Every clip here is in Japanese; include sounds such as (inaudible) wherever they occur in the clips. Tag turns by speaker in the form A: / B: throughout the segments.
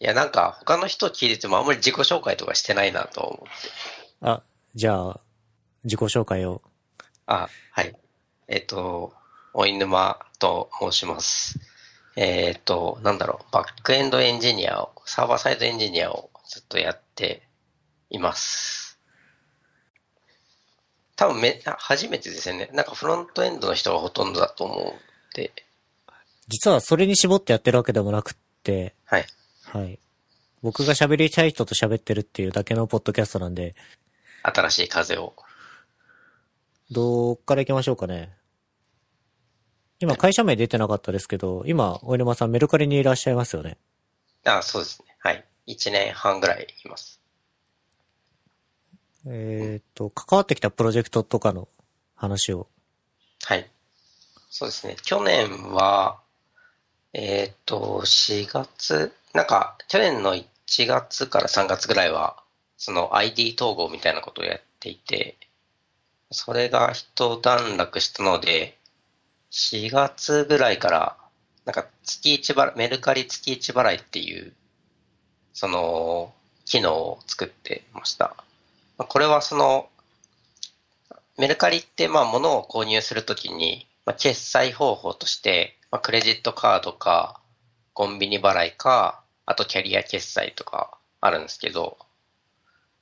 A: いや、なんか他の人聞いててもあんまり自己紹介とかしてないなと思って。
B: あ、じゃあ、自己紹介を。
A: あ、はい。えっ、と、おいぬまと申します。えっ、と、なんだろう、バックエンドエンジニアを、サーバーサイドエンジニアをずっとやっています。多分め、初めてですよね。なんかフロントエンドの人がほとんどだと思うんで、
B: 実はそれに絞ってやってるわけでもなくって、
A: はい。
B: はい。僕が喋りたい人と喋ってるっていうだけのポッドキャストなんで、
A: 新しい風を。
B: どっから行きましょうかね。今会社名出てなかったですけど、今、お沼さんメルカリにいらっしゃいますよね。
A: あ、そうですね。はい。1年半ぐらいいます。
B: えっ、と、関わってきたプロジェクトとかの話を。
A: はい。そうですね。去年は、えっ、と、4月、なんか、去年の1月から3月ぐらいは、その ID 統合みたいなことをやっていて、それが一段落したので、4月ぐらいから、なんか月1払い、メルカリ月1払いっていう、その、機能を作ってました。これはその、メルカリって、まあ、物を購入するときに、まあ、決済方法として、まあ、クレジットカードか、コンビニ払いか、あとキャリア決済とかあるんですけど、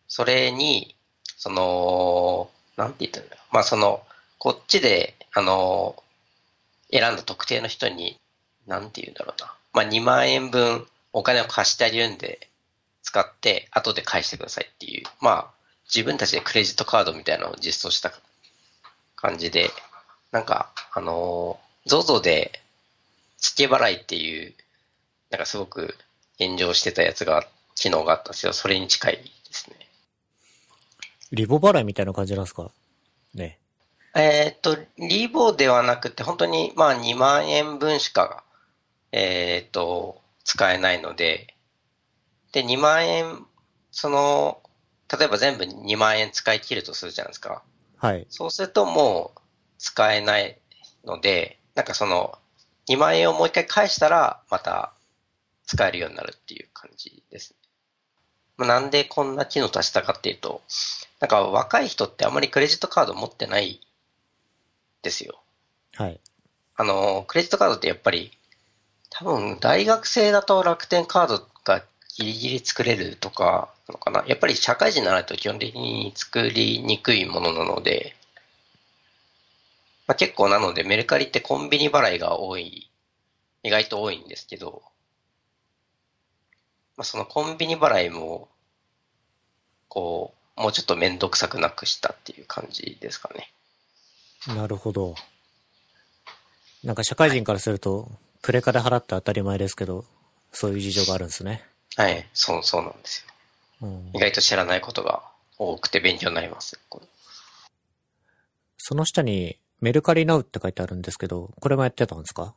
A: それに、その、なんて言ったんだ。まあ、その、こっちで、あの、選んだ特定の人に、なんて言うんだろうな。まあ、2万円分お金を貸してあげるんで、使って、後で返してくださいっていう、まあ、自分たちでクレジットカードみたいなのを実装した感じで、なんか、あのー、ZOZO で、付け払いっていう、なんかすごく炎上してたやつが、機能があったんですよ。それに近いですね。
B: リボ払いみたいな感じなんですか？ね。
A: えーっと、リボではなくて、本当に、まあ2万円分しか、えーっと、使えないので、で、2万円、その、例えば全部2万円使い切るとするじゃないですか。
B: はい。
A: そうするともう使えないので、なんかその、2万円をもう一回返したら、また使えるようになるっていう感じですね。まあなんでこんな機能足したかっていうと、なんか若い人ってあまりクレジットカード持ってないですよ。
B: はい。
A: あの、クレジットカードってやっぱり、多分大学生だと楽天カードがギリギリ作れるとかなのかな。やっぱり社会人にならないと基本的に作りにくいものなので、まあ、結構なのでメルカリってコンビニ払いが多い、意外と多いんですけど、まあ、そのコンビニ払いも、こう、もうちょっとめんどくさくなくしたっていう感じですかね。
B: なるほど。なんか社会人からすると、クレカで払って当たり前ですけど、そういう事情があるんですね。
A: はい、そう、そうなんですよ。
B: うん
A: 意、外と知らないことが多くて勉強になります。
B: その下に、メルカリナウって書いてあるんですけど、これもやってたんですか？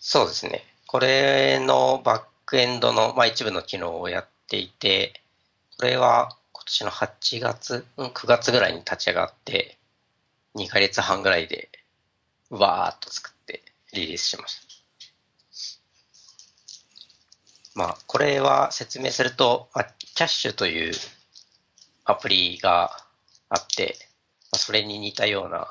A: そうですね。これのバックエンドの、まあ、一部の機能をやっていて、これは今年の8月、うん9月ぐらいに立ち上がって、2ヶ月半ぐらいで、わーっと作ってリリースしました。まあ、これは説明すると、まあ、キャッシュというアプリがあって、まあ、それに似たような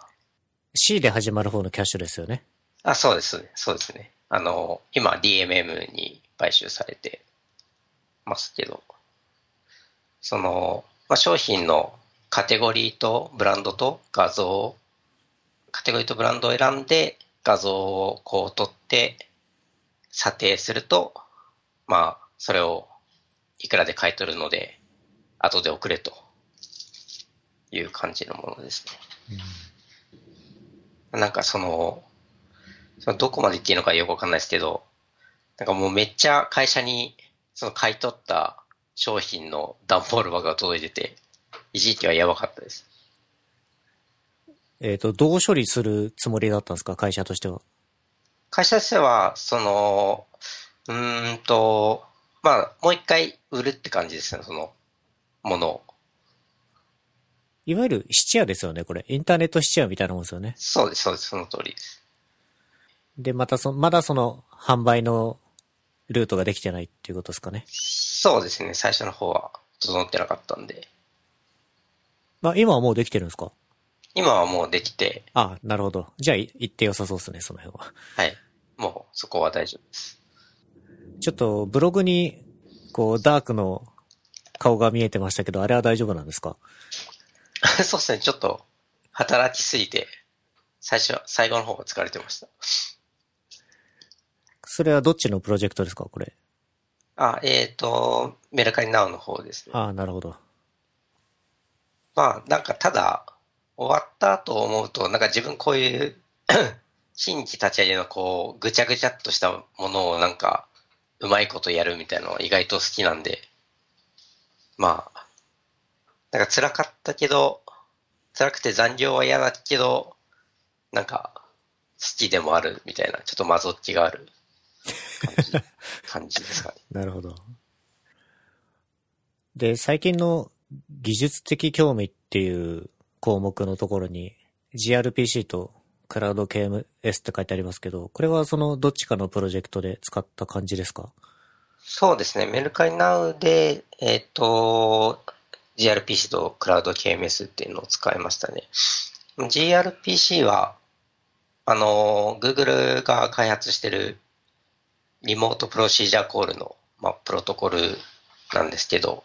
B: C で始まる方のキャッシュですよね。
A: あ、そうです。そうですね。あの、今 DMM に買収されてますけど、その、まあ、商品のカテゴリーとブランドと画像を、カテゴリーとブランドを選んで画像をこう取って査定すると、まあ、それをいくらで買い取るので、後で送れという感じのものですね。なんかその、そのどこまで言っていいのかよくわかんないですけど、なんかもうめっちゃ会社にその買い取った商品の段ボール箱が届いてて、一時期はやばかったです。
B: えっ、と、どう処理するつもりだったんですか会社としては？
A: 会社としては、その、うーんと、まあ、もう一回売るって感じですね、その、ものを。
B: いわゆる質屋ですよね、これ。インターネット質屋みたいなもんですよね。
A: そうです、そうです、その通りです。
B: で、またそ、まだその販売のルートができてないっていうことですかね。
A: そうですね。最初の方は整ってなかったんで。
B: まあ、今はもうできてるんですか？
A: 今はもうできて、
B: あなるほど。じゃあ、い行って良さそうですね、その辺は。
A: はい。もうそこは大丈夫です。
B: ちょっと、ブログに、こう、ダークの顔が見えてましたけど、あれは大丈夫なんですか？(laughs)
A: そうですね。ちょっと働きすぎて、最初は、最後の方が疲れてました。
B: それはどっちのプロジェクトですかこれ？
A: あ、えっ、と、メルカリナウの方ですね。
B: ああ、なるほど。
A: まあ、なんかただ、終わったと思うと、なんか自分こういう、(coughs) 新規立ち上げのこう、ぐちゃぐちゃっとしたものをなんか、うまいことやるみたいなのは意外と好きなんで、まあ、なんか辛かったけど、辛くて残業は嫌だけど、なんか、好きでもあるみたいな、ちょっとまぞっきがある感じ、ですかね。(laughs)
B: なるほど。で、最近の技術的興味っていう項目のところに gRPC とクラウド KMS って書いてありますけど、これはそのどっちかのプロジェクトで使った感じですか？
A: そうですね。メルカリナウで、えっ、と、gRPC とクラウド KMS っていうのを使いましたね。gRPC は、あの、Google が開発してるリモートプロシージャーコールの、まあ、プロトコルなんですけど、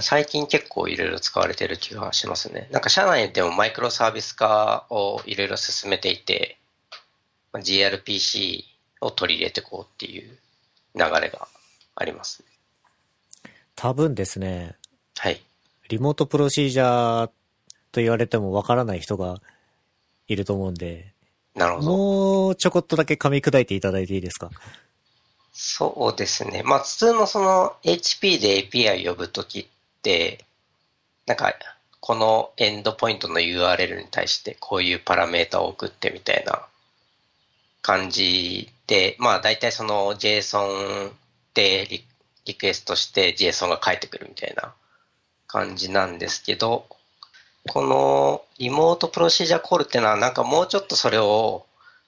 A: 最近結構いろいろ使われてる気がしますね。なんか社内でもマイクロサービス化をいろいろ進めていて、まあ gRPC を取り入れていこうっていう流れがありますね。
B: 多分ですね、
A: はい。
B: リモートプロシージャーと言われてもわからない人がいると思うんで、
A: なるほど。
B: もうちょこっとだけ噛み砕いていただいていいですか？
A: そうですね。まあ、普通のその HP で API 呼ぶときって、なんか、このエンドポイントの URL に対してこういうパラメータを送ってみたいな感じで、まあ大体その JSON でリリクエストして JSON が返ってくるみたいな感じなんですけど、このリモートプロシージャーコールっていうのはなんかもうちょっとそれを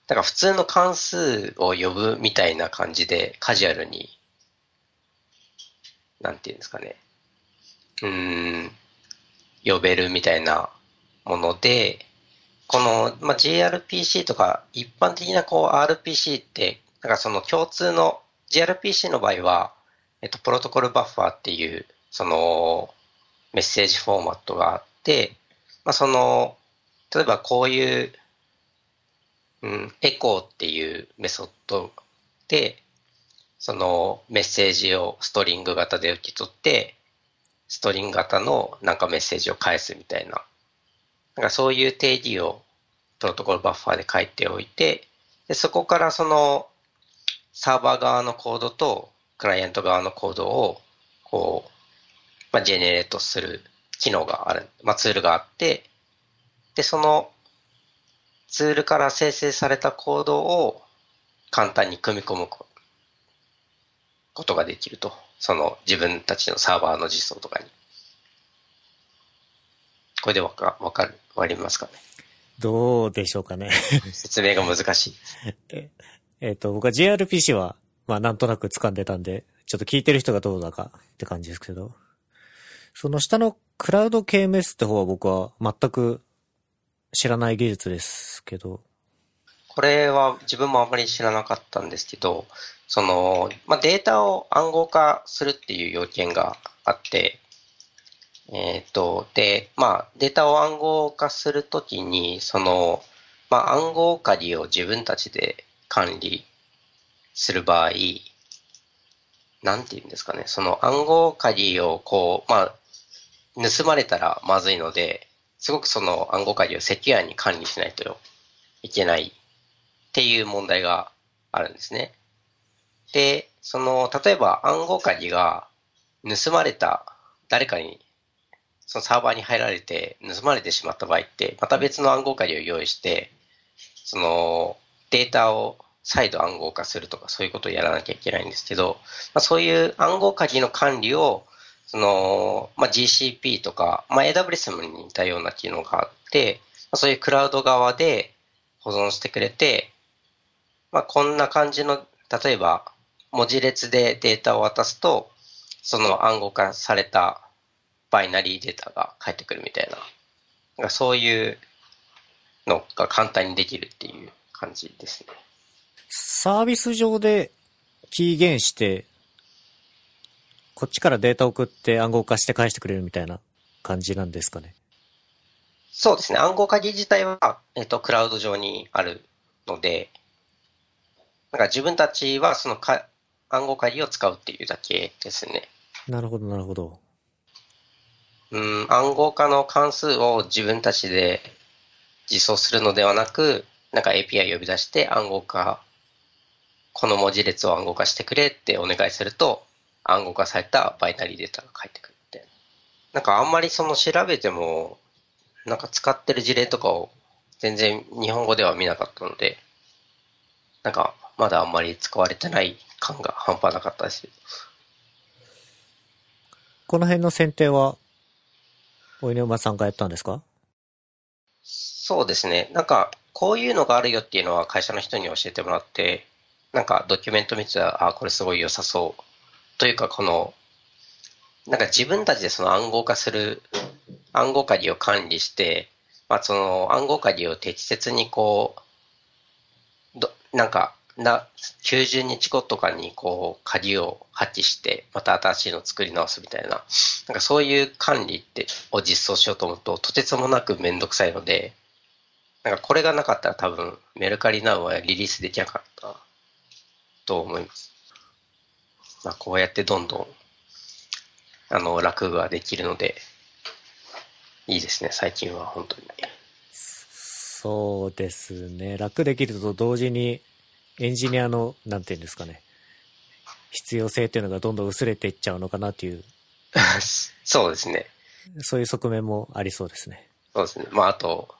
A: なんか普通の関数を呼ぶみたいな感じでカジュアルに、なんていうんですかね。うん、呼べるみたいなもので、この、まあ、gRPC とか一般的なこう RPC って、なんかその共通の gRPC の場合は、えっと、プロトコルバッファーっていう、そのメッセージフォーマットがあって、まあ、その、例えばこういううん、エコーっていうメソッドで、そのメッセージをストリング型で受け取って、ストリング型のなんかメッセージを返すみたいな。なんかそういう定義をプロトコルバッファーで書いておいて、でそこからそのサーバー側のコードとクライアント側のコードをこう、まあ、ジェネレートする機能がある、まあ、ツールがあって、で、そのツールから生成されたコードを簡単に組み込むこことができると。その自分たちのサーバーの実装とかに。これでわか、わかる、わかりますかね？
B: どうでしょうかね。
A: 説明が難しい。(laughs)
B: えっと、僕は gRPC は、まあなんとなく掴んでたんで、ちょっと聞いてる人がどうだかって感じですけど、その下のクラウド KMS って方は僕は全く知らない技術ですけど、
A: これは自分もあまり知らなかったんですけど、その、まあ、データを暗号化するっていう要件があって、えっ、と、で、まあ、データを暗号化するときに、その、まあ、暗号鍵を自分たちで管理する場合、なんて言うんですかね、その暗号鍵をこう、まあ、盗まれたらまずいので、すごくその暗号鍵をセキュアに管理しないといけないっていう問題があるんですね。で、その、例えば暗号鍵が盗まれた誰かに、そのサーバーに入られて盗まれてしまった場合って、また別の暗号鍵を用意して、そのデータを再度暗号化するとかそういうことをやらなきゃいけないんですけど、まあ、そういう暗号鍵の管理を、その、まあ、GCP とか、まあ、AWS に似たような機能があって、まあ、そういうクラウド側で保存してくれて、まあ、こんな感じの、例えば、文字列でデータを渡すと、その暗号化されたバイナリーデータが返ってくるみたいな。なんかそういうのが簡単にできるっていう感じですね。
B: サービス上でキーゲンして、こっちからデータ送って暗号化して返してくれるみたいな感じなんですかね。
A: そうですね。暗号鍵自体は、えっと、クラウド上にあるので、なんか自分たちはそのか暗号鍵を使うっていうだけですね。
B: なるほど、なるほど。
A: うん、暗号化の関数を自分たちで実装するのではなく、なんか API 呼び出して暗号化、この文字列を暗号化してくれってお願いすると、暗号化されたバイナリーデータが返ってくるみたいな。なんかあんまりその調べても、なんか使ってる事例とかを全然日本語では見なかったので、なんかまだあんまり使われてない感が半端なかったです。
B: この辺の選定は、お稲馬さんがやったんですか？
A: そうですね。なんか、こういうのがあるよっていうのは会社の人に教えてもらって、なんかドキュメント見てたら、あ、これすごい良さそう。というか、この、なんか自分たちでその暗号化する、暗号鍵を管理して、まあその暗号鍵を適切にこう、どなんか、な、90日後とかにこう、鍵を破棄して、また新しいのを作り直すみたいな、なんかそういう管理って、を実装しようと思うと、とてつもなくめんどくさいので、なんかこれがなかったら多分、メルカリナウはリリースできなかったと思います。まあこうやってどんどん、あの、楽ができるので、いいですね、最近は本当に。
B: そうですね。楽できると同時に、エンジニアの、なんていうんですかね。必要性っていうのがどんどん薄れていっちゃうのかなっていう、(laughs)
A: そうですね。
B: そういう側面もありそうですね。
A: そうですね。まああと、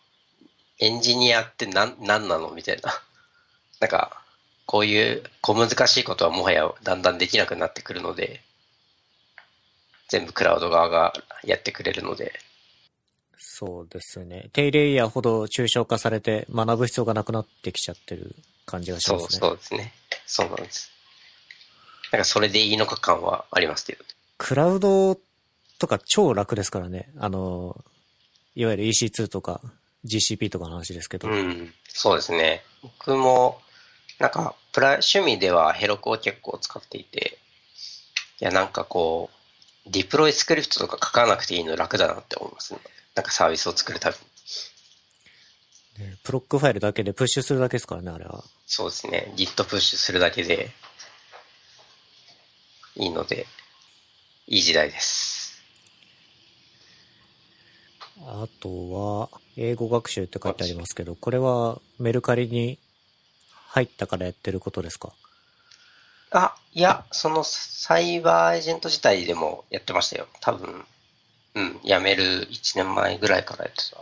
A: エンジニアって何、何なの？みたいな。なんか、こういう小難しいことはもはやだんだんできなくなってくるので、全部クラウド側がやってくれるので、
B: そうですね。低レイヤーほど抽象化されて学ぶ必要がなくなってきちゃってる感じがし
A: そう
B: ますね。
A: そうですね。そうなんです。なんかそれでいいのか感はありますけど。
B: クラウドとか超楽ですからね。あの、いわゆる EC2 とか GCP とかの話ですけど。
A: うん、そうですね。僕も、なんか、プラ、趣味ではヘロクを結構使っていて、いや、なんかこう、ディプロイスクリプトとか書かなくていいの楽だなって思いますね。なんかサービスを作るたびに。
B: ねプロックファイルだけでプッシュするだけですからね、あれは。
A: そうですね。Git プッシュするだけで、いいので、いい時代です。
B: あとは、英語学習って書いてありますけど、これはメルカリに入ったからやってることですか？
A: あ、いや、そのサイバーエージェント自体でもやってましたよ。多分、うん、辞める1年前ぐらいからやってた。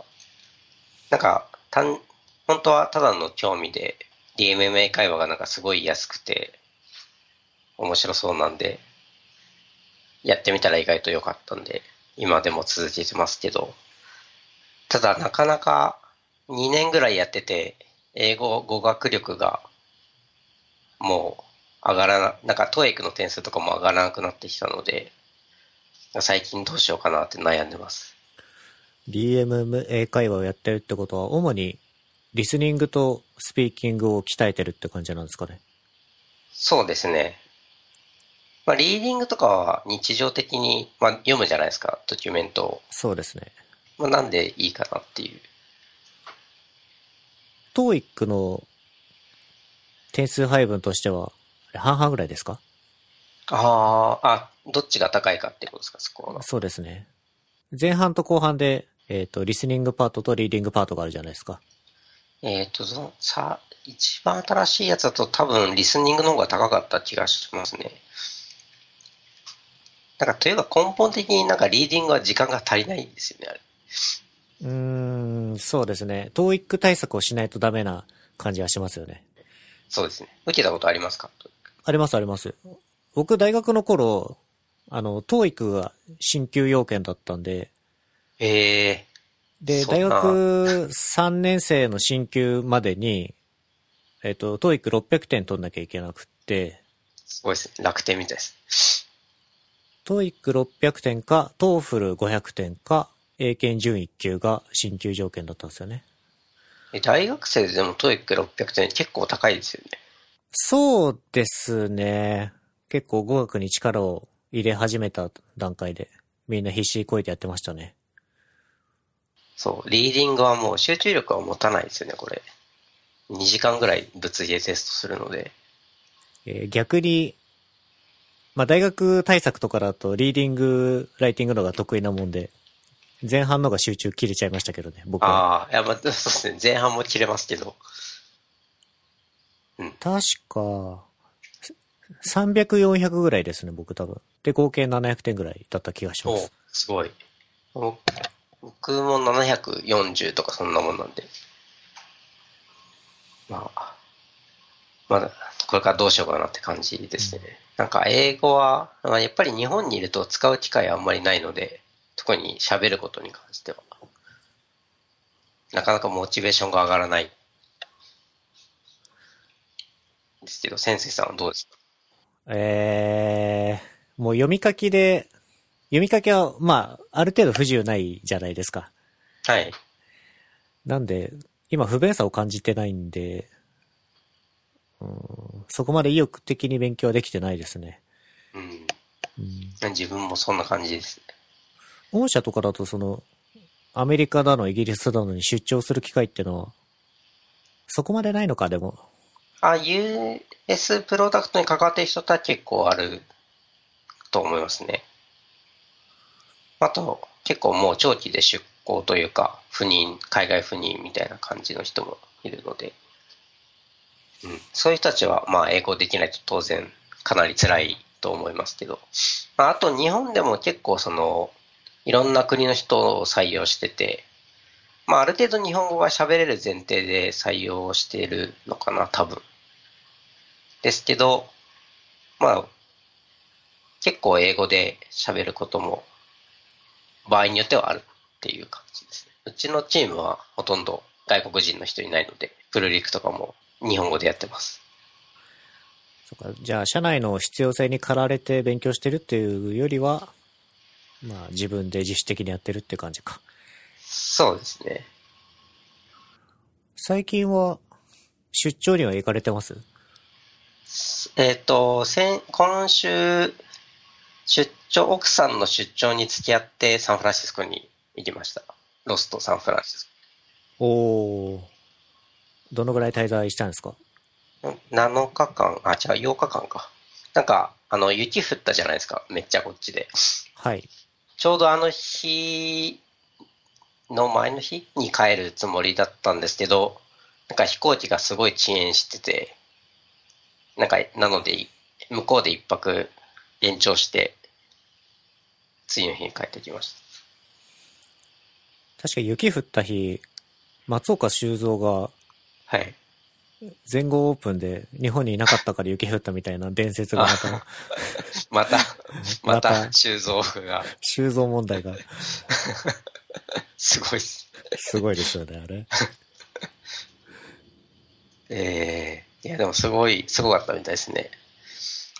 A: なんか、たん、本当はただの興味で、DMMA 会話がなんかすごい安くて、面白そうなんで、やってみたら意外と良かったんで、今でも続けてますけど、ただなかなか2年ぐらいやってて、英語語学力がもう上がらな、なんかト e イクの点数とかも上がらなくなってきたので、最近どうしようかなって悩んでます。
B: DMMA 会話をやってるってことは、主にリスニングとスピーキングを鍛えてるって感じなんですかね？
A: そうですね。まあ、リーディングとかは日常的に、まあ、読むじゃないですか、ドキュメントを。
B: そうですね。
A: まあ、なんでいいかなっていう。
B: TOEIC の点数配分としては、半々ぐらいですか？
A: ああ、あ、どっちが高いかってことですか、そこは。
B: そうですね。前半と後半で、えっ、と、リスニングパートとリーディングパートがあるじゃないですか。
A: えっ、と、その、さ、一番新しいやつだと多分リスニングの方が高かった気がしますね。なんか、というか根本的になんかリーディングは時間が足りないんですよね、あれ。
B: うーん、そうですね。TOEIC 対策をしないとダメな感じはしますよね。
A: そうですね。受けたことありますか？
B: ありますあります。僕大学の頃、あの、TOEIC が進級要件だったんで、
A: ええ
B: で、大学3年生の進級までに、えっ、と、TOEIC600 点取んなきゃいけなくって、
A: すごいですね。楽天みたいです。
B: TOEIC600点か、 TOEFL500点か、英検準1級が進級条件だったんですよね。
A: え大学生でも TOEIC600点結構高いですよね。
B: そうですね。結構語学に力を入れ始めた段階で、みんな必死にこいてやってましたね。
A: そう、リーディングはもう集中力は持たないですよね、これ。2時間ぐらい物理でテストするので。
B: えー逆に、まあ、大学対策とかだと、リーディング、ライティングのが得意なもんで、前半のが集中切れちゃいましたけどね、僕は。
A: ああ、いや、まあ、そうですね。前半も切れますけど。
B: 確か、300、400ぐらいですね、僕多分。で、合計700点ぐらいだった気がしま
A: お
B: す。
A: すごい。お僕も740とかそんなもんなんで。まあ、まだ、これからどうしようかなって感じですね。なんか英語は、まあやっぱり日本にいると使う機会あんまりないので、特に喋ることに関しては。なかなかモチベーションが上がらない。ですけど、先生さんはどうですか？
B: えー、もう読み書きで、読み書きは、まあ、ある程度不自由ないじゃないですか。
A: はい。
B: なんで、今不便さを感じてないんで、うん、そこまで意欲的に勉強はできてないですね。
A: うん。
B: うん、
A: 自分もそんな感じです。
B: 御社とかだとその、アメリカだの、イギリスだのに出張する機会ってのは、そこまでないのか、でも。
A: あ、US プロダクトに関わってる人とは結構あると思いますね。あと、結構もう長期で出向というか、赴任、海外赴任みたいな感じの人もいるので、うん、そういう人たちは、まあ、英語できないと当然かなり辛いと思いますけど、まあ、あと日本でも結構その、いろんな国の人を採用してて、まあ、ある程度日本語が喋れる前提で採用しているのかな、多分。ですけど、まあ、結構英語で喋ることも、場合によってはあるっていう感じですね。うちのチームはほとんど外国人の人いないので、プルリクとかも日本語でやってます。
B: そっか、じゃあ、社内の必要性に駆られて勉強してるっていうよりは、まあ、自分で自主的にやってるって感じか。
A: そうですね。
B: 最近は、出張には行かれてます？
A: えっ、と、先、今週、出張、奥さんの出張に付き合ってサンフランシスコに行きました。ロストサンフランシス
B: おー。どのぐらい滞在したんですか？
A: コ。7日間、あ、違う、8日間か。なんか、あの、雪降ったじゃないですか。めっちゃこっちで。
B: はい。
A: ちょうどあの日の前の日に帰るつもりだったんですけど、なんか飛行機がすごい遅延してて、なんか、なので、向こうで一泊延長して、次の日に帰ってきまし
B: 確か雪降った日、松岡修造が
A: た。はい。
B: 全豪オープンで日本にいなかったから雪降ったみたいな伝説がまた、(laughs)
A: また、ま
B: ま
A: た
B: た、
A: 修造が、
B: 修造問題が
A: すごいっす。
B: すごいですよね、あれ。(laughs)
A: ええいや、でもすごい、すごかったみたいですね。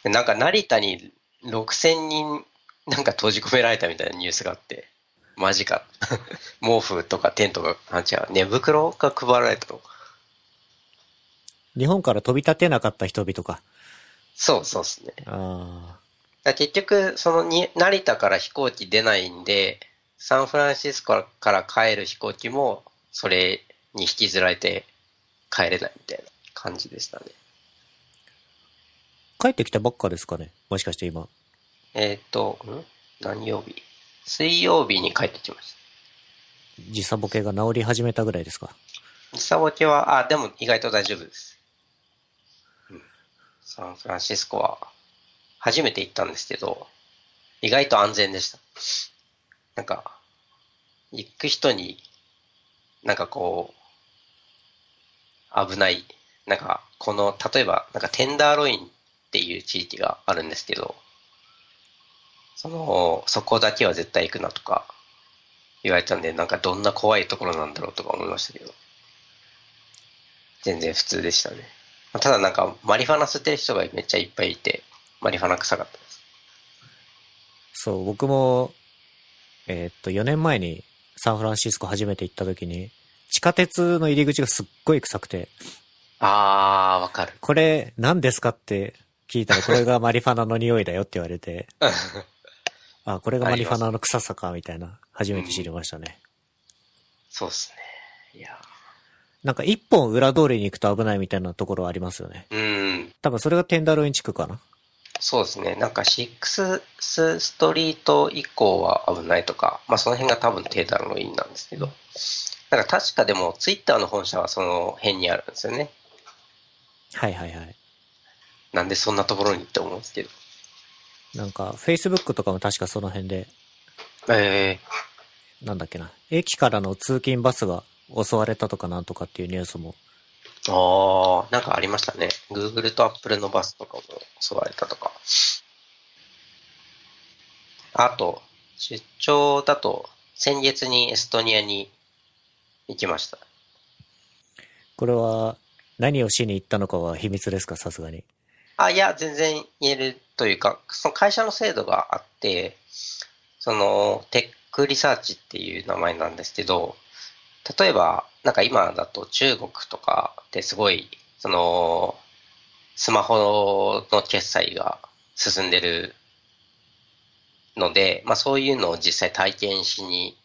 A: なんか成田に6000人なんか閉じ込められたみたいなニュースがあって、マジか。(laughs) 毛布とかテントが、あ、違う、寝袋が配られたの。
B: 日本から飛び立てなかった人々か。
A: そうそうですね。
B: あ
A: だから結局、そのに成田から飛行機出ないんで、サンフランシスコから帰る飛行機も、それに引きずられて帰れないみたいな感じでしたね。
B: ー帰ってきたばっかですかね？もしかして今。
A: えっ、と、ん？何曜日？水曜日に帰ってきました。
B: 時差ボケが治り始めたぐらいですか？
A: 時差ボケは、あ、でも意外と大丈夫です。サンフランシスコは、初めて行ったんですけど、意外と安全でした。なんか、行く人に、なんかこう、危ない、なんか、この、例えば、なんかテンダーロインっていう地域があるんですけど、その、そこだけは絶対行くなとか、言われたんで、なんかどんな怖いところなんだろうとか思いましたけど、全然普通でしたね。ただなんか、マリファナ吸ってる人がめっちゃいっぱいいて、マリファナ臭かったです。
B: そう、僕も、えーっと、4年前にサンフランシスコ初めて行った時に、地下鉄の入り口がすっごい臭くて、
A: あー、わかる。
B: これ何ですかって聞いたら、これがマリファナの匂いだよって言われて、(laughs) あ、これがマリファナの臭さか、みたいな、初めて知りましたね。
A: そうですね。いや
B: なんか一本裏通りに行くと危ないみたいなところありますよね。
A: うん。
B: 多分それがテンダーロイン地区かな。
A: そうですね。なんか、シックスストリート以降は危ないとか、まあその辺が多分テータのいいんなんですけど、なんか確かでも、ツイッターの本社はその辺にあるんですよね。
B: はいはいはい。
A: なんでそんなところにって思うんですけど。
B: なんか、Facebook とかも確かその辺で、
A: え
B: なんだっけな、駅からの通勤バスが襲われたとかなんとかっていうニュースも、
A: ー、あー、なんかありましたね。Google と Apple のバスとかも襲われたとか。あと、出張だと、先月にエストニアに行きました。
B: これは何をしに行ったのかは秘密ですか、さすがに。
A: あ、いや、全然言えるというか、その会社の制度があって、その、テックリサーチっていう名前なんですけど、例えば、なんか今だと中国とかってすごい、その、スマホの決済が進んでるので、まあそういうのを実際体験しに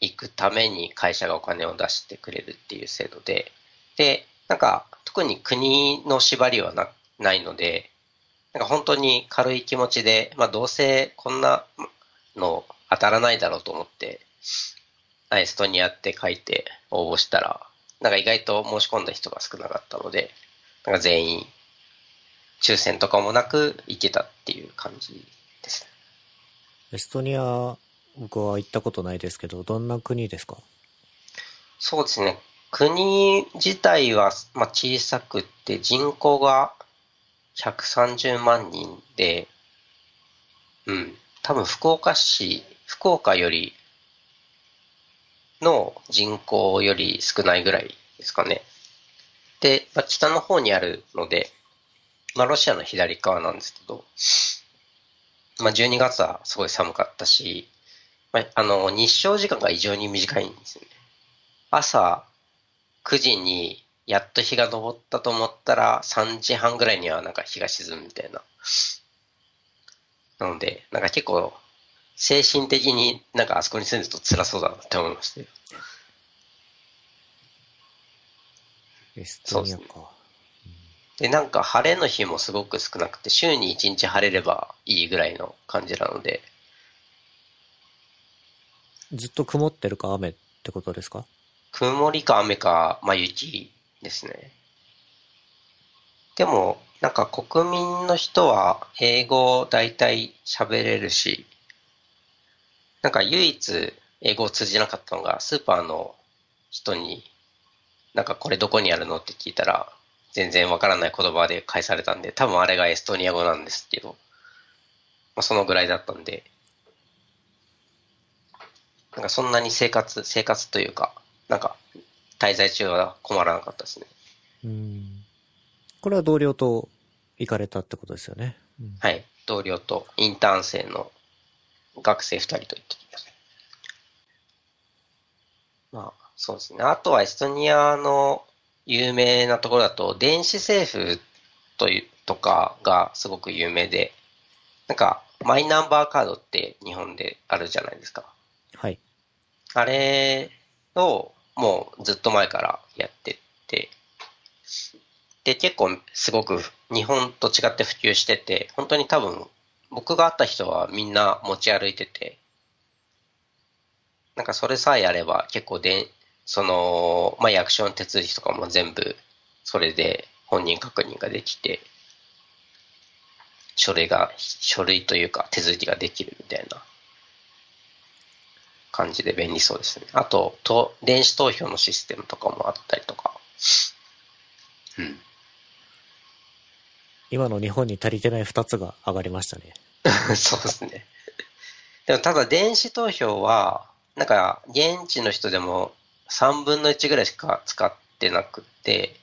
A: 行くために会社がお金を出してくれるっていう制度で、で、なんか特に国の縛りはなないので、なんか本当に軽い気持ちで、まあどうせこんなの当たらないだろうと思って、エストニアって書いて応募したら、なんか意外と申し込んだ人が少なかったので、なんか全員抽選とかもなく行けたっていう感じですね。
B: エストニア、僕は行ったことないですけど、どんな国ですか？
A: そうですね。国自体は、まあ、小さくって人口が130万人で、うん。多分福岡市、福岡よりの人口より少ないぐらいですかね。で、まあ、北の方にあるので、まあ、ロシアの左側なんですけど、まあ、12月はすごい寒かったし、まあ、あの、日照時間が異常に短いんですよね。朝9時にやっと日が昇ったと思ったら3時半ぐらいにはなんか日が沈むみたいな。なので、なんか結構精神的になんかあそこに住んでると辛そうだなって思いましたよ。
B: エストニア
A: そうで
B: か。
A: で、なんか晴れの日もすごく少なくて、週に1日晴れればいいぐらいの感じなので、
B: ずっと曇ってるか雨ってことですか？
A: 曇りか雨か、まあ雪ですね。でも、なんか国民の人は英語大体喋れるし、なんか唯一英語を通じなかったのがスーパーの人に、なんかこれどこにあるのって聞いたら、全然わからない言葉で返されたんで、多分あれがエストニア語なんですけど、まあ、そのぐらいだったんで、なんかそんなに生活、生活というか、なんか滞在中は困らなかったですね。
B: うん。これは同僚と行かれたってことですよね。うん
A: はい。同僚とインターン生の学生二人と行ってきました。まあ、そうですね。あとはエストニアの有名なところだと、電子政府という、とかがすごく有名で、なんか、マイナンバーカードって日本であるじゃないですか。
B: はい。
A: あれをもうずっと前からやってて、で、結構すごく日本と違って普及してて、本当に多分僕が会った人はみんな持ち歩いてて、なんかそれさえあれば結構で、その、まあ、役所の手続きとかも全部それで本人確認ができて、書類が、書類というか手続きができるみたいな感じで便利そうですね。あと、と電子投票のシステムとかもあったりとか。うん。
B: 今の日本に足りてない二つが上がりましたね。(laughs)
A: そうですね。でもただ電子投票は、なんか現地の人でも3分の1ぐらいしか使ってなくて、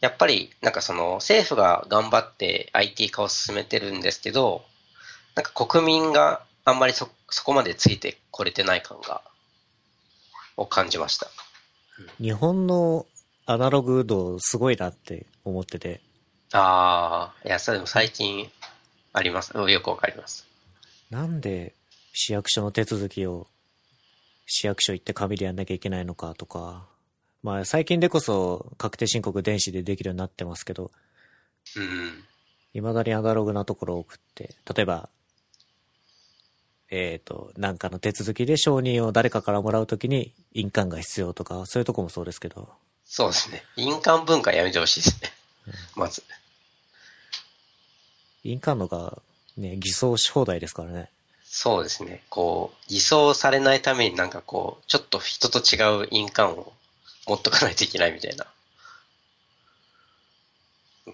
A: やっぱり、なんかその、政府が頑張って IT 化を進めてるんですけど、なんか国民があんまりそ、そこまでついてこれてない感が、を感じました。
B: 日本のアナログ度すごいなって思ってて。
A: ああ、いや、それでも最近あります。よくわかります。
B: なんで市役所の手続きを市役所行って紙でやんなきゃいけないのかとか。まあ最近でこそ確定申告電子でできるようになってますけど、
A: うん。
B: 未だにアナログなところを送って、例えば、えっ、と、なんかの手続きで承認を誰かからもらうときに印鑑が必要とか、そういうとこもそうですけど、
A: そうですね。印鑑文化やめてほしいですね。まず。
B: 印鑑のがね、偽装し放題ですからね。
A: そうですね。こう、偽装されないためになんかこう、ちょっと人と違う印鑑を持っとかないといけないみたいな。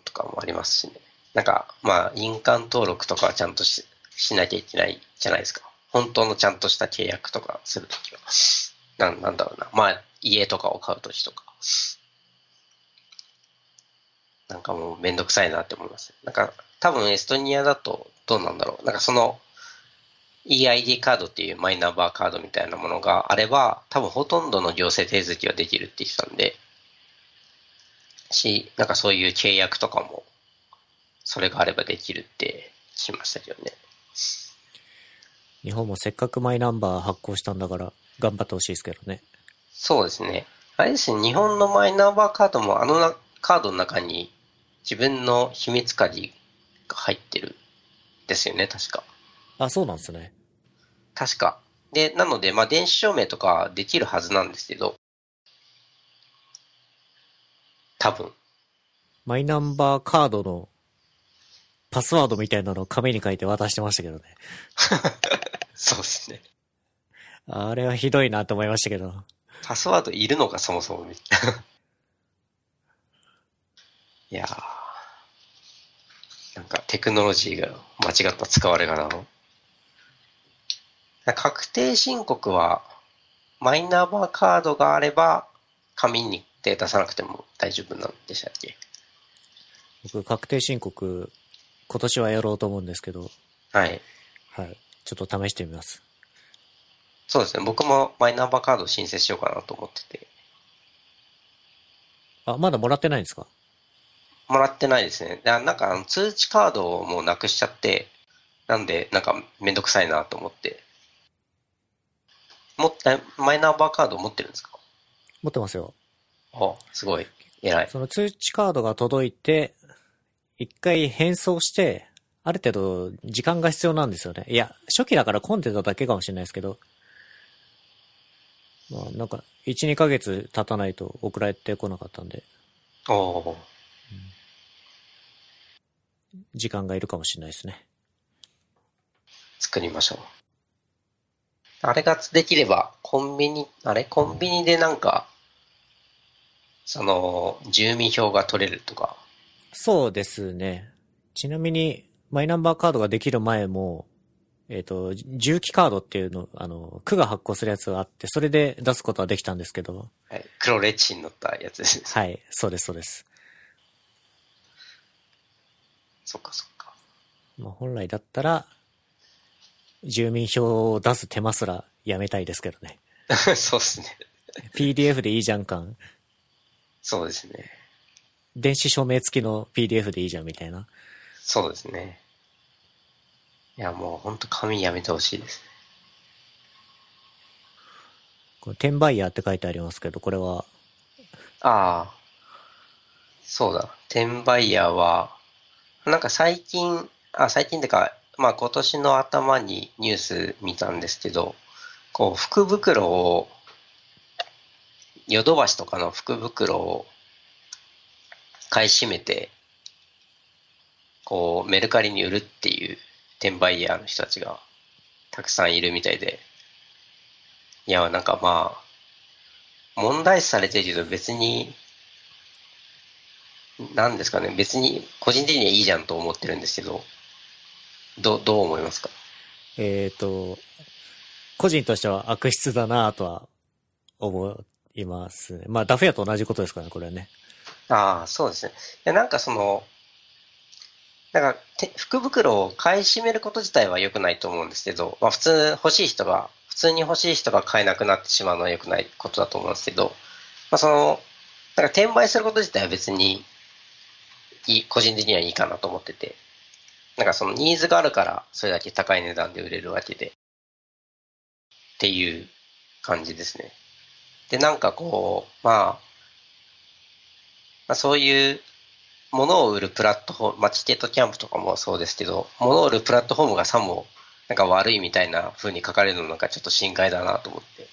A: とかもありますしね。なんか、まあ、印鑑登録とかはちゃんとししなきゃいけないじゃないですか。本当のちゃんとした契約とかするときは。なんなんだろうな。まあ、家とかを買うときとか。なんかもうめんどくさいなって思います。なんか、多分エストニアだとどうなんだろう。なんかその、EID カードっていうマイナンバーカードみたいなものがあれば、多分ほとんどの行政手続きはできるって言ってたんで、し、なんかそういう契約とかも、それがあればできるって聞きましたけどね。
B: 日本もせっかくマイナンバー発行したんだから、頑張ってほしいですけどね。
A: そうですね。あれですね、日本のマイナンバーカードもあのなカードの中に自分の秘密鍵が入ってるですよね、確か。
B: あ、そうなんですね。
A: 確か。で、なので、まあ、電子証明とかできるはずなんですけど、多分。
B: マイナンバーカードのパスワードみたいなのを紙に書いて渡してましたけどね。(laughs)
A: そうですね。
B: あれはひどいなと思いましたけど。
A: パスワードいるのか、そもそも。(laughs) いやー。なんかテクノロジーが間違った使われ方の。確定申告は、マイナンバーカードがあれば、紙に手出さなくても大丈夫なんでしたっけ？
B: 僕、確定申告、今年はやろうと思うんですけど、
A: はい。
B: はい。ちょっと試してみます。
A: そうですね。僕もマイナンバーカード申請しようかなと思ってて。
B: あ、まだもらってないんですか？
A: もらってないですね。ななんかあの通知カードをもうなくしちゃって、なんで、なんかめんどくさいなと思って。もえマイナンバーカード持ってるんですか？
B: 持ってますよ。
A: あ、すごい。偉い。
B: その通知カードが届いて、一回変装して、ある程度時間が必要なんですよね。いや、初期だから混んでただけかもしれないですけど、まあなんか、1、2ヶ月経たないと送られてこなかったんで、
A: おおー
B: 時間がいるかもしれないですね。
A: 作りましょう。あれができれば、コンビニ、あれ？コンビニでなんか、その、住民票が取れるとか？
B: そうですね。ちなみに、マイナンバーカードができる前も、えっ、と、重機カードっていうの、あの、区が発行するやつがあって、それで出すことはできたんですけど、
A: はい、黒レッチに乗ったやつです。
B: はい、そうです、そうです。
A: そっかそっか。
B: まあ、本来だったら、住民票を出す手間すらやめたいですけどね。(laughs)
A: そうですね。
B: PDF でいいじゃん感。
A: そうですね。
B: 電子署名付きの PDF でいいじゃんみたいな。
A: そうですね。いや、もう本当紙やめてほしいですね。
B: これ転売ヤーって書いてありますけど、これは、
A: ああ。そうだ。転売ヤーは、なんか最近、あ、最近ってか、まあ今年の頭にニュース見たんですけど、こう、福袋を、ヨドバシとかの福袋を買い占めて、こう、メルカリに売るっていう転売ヤーの人たちがたくさんいるみたいで、いや、なんかまあ、問題視されてるけど別に、なんですかね、別に個人的にはいいじゃんと思ってるんですけど、どどう思いますか？
B: えっ、と、個人としては悪質だなとは思いますね。まあ、ダフ屋と同じことですからね、これはね。
A: ああ、そうですね。いや、なんかその、なんか、て福袋を買い占めること自体は良くないと思うんですけど、まあ普通欲しい人が、普通に欲しい人が買えなくなってしまうのは良くないことだと思うんですけど、まあその、なんか転売すること自体は別にいい、個人的にはいいかなと思ってて、なんかそのニーズがあるからそれだけ高い値段で売れるわけで、っていう感じですね。で、なんかこう、まあ、まあ、そういうものを売るプラットフォーム、まあ、チケットキャンプとかもそうですけど、ものを売るプラットフォームがさも、なんか悪いみたいな風に書かれるのがちょっと心外だなと思って。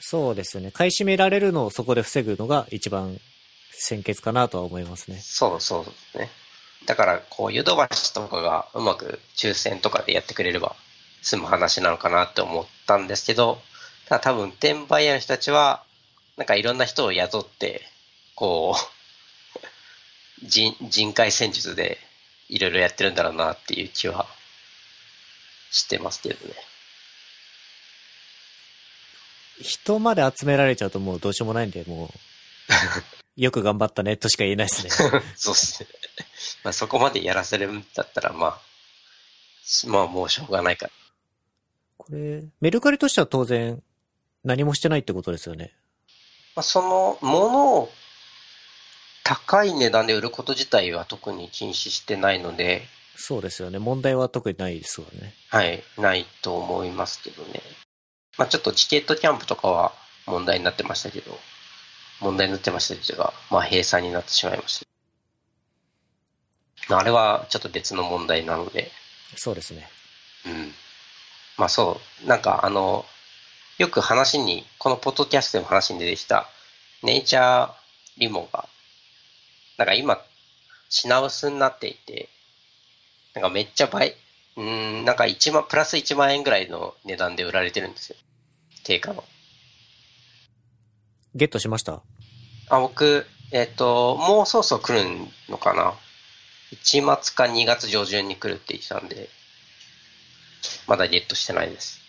B: そうですよね。買い占められるのをそこで防ぐのが一番先決かなとは思いますね。
A: そうそうですね。だから、こう、ヨドバシとかがうまく抽選とかでやってくれれば済む話なのかなって思ったんですけど、ただ多分、転売屋の人たちは、なんかいろんな人を雇って、こう、(laughs) 人、人海戦術でいろいろやってるんだろうなっていう気はしてますけどね。
B: 人まで集められちゃうともうどうしようもないんで、もう、(laughs) よく頑張ったねとしか言えないですね。(laughs)
A: そうですね。まあそこまでやらせるんだったら、まあ、まあもうしょうがないから。
B: これ、メルカリとしては当然何もしてないってことですよね。
A: まあ、そのものを高い値段で売ること自体は特に禁止してないので、
B: そうですよね。問題は特にないですよね。
A: はい、ないと思いますけどね。まあちょっとチケットキャンプとかは問題になってましたけど、問題になってましたけど、まあ閉鎖になってしまいました。まああれはちょっと別の問題なので、
B: そうですね。
A: うん。まあそう、なんかあの、よく話に、このポッドキャストでも話に出てきた、ネイチャーリモが、なんか今、品薄になっていて、なんかめっちゃ倍、うーん、なんか1万、プラス1万円ぐらいの値段で売られてるんですよ。定価の。
B: ゲットしました？
A: あ、僕、えっ、と、もうそろそろ来るのかな？1月か2月上旬に来るって言ってたんで、まだゲットしてないです。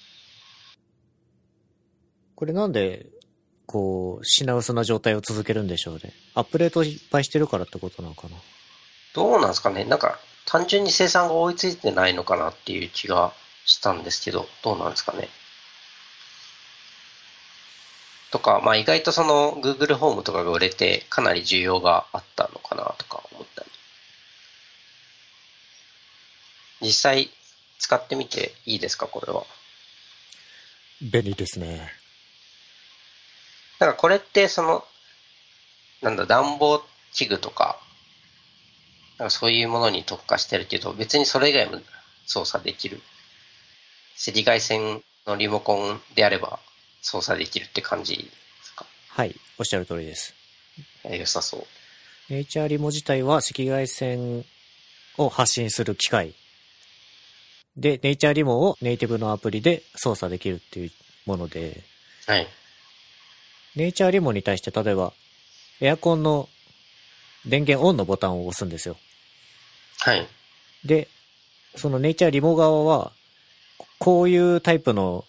B: これなんで、こう、品薄な状態を続けるんでしょうね。アップデートいっぱいしてるからってことなのかな。
A: どうなんですかね？なんか、単純に生産が追いついてないのかなっていう気がしたんですけど、どうなんですかね？とか、まあ意外とその Google ホームとかが売れてかなり需要があったのかなとか思ったり。実際使ってみていいですかこれは？
B: 便利ですね。
A: なんかこれってその、なんだ、暖房器具とか、なんかそういうものに特化してるけど、別にそれ以外も操作できる。赤外線のリモコンであれば操作できるって感じですか？
B: はい。おっしゃる通りです。
A: え良さそう。
B: ネイチャーリモ自体は赤外線を発信する機械。で、ネイチャーリモをネイティブのアプリで操作できるっていうもので、
A: はい。
B: ネイチャーリモに対して例えば、エアコンの電源オンのボタンを押すんですよ。
A: はい。
B: で、そのネイチャーリモ側は、こういうタイプの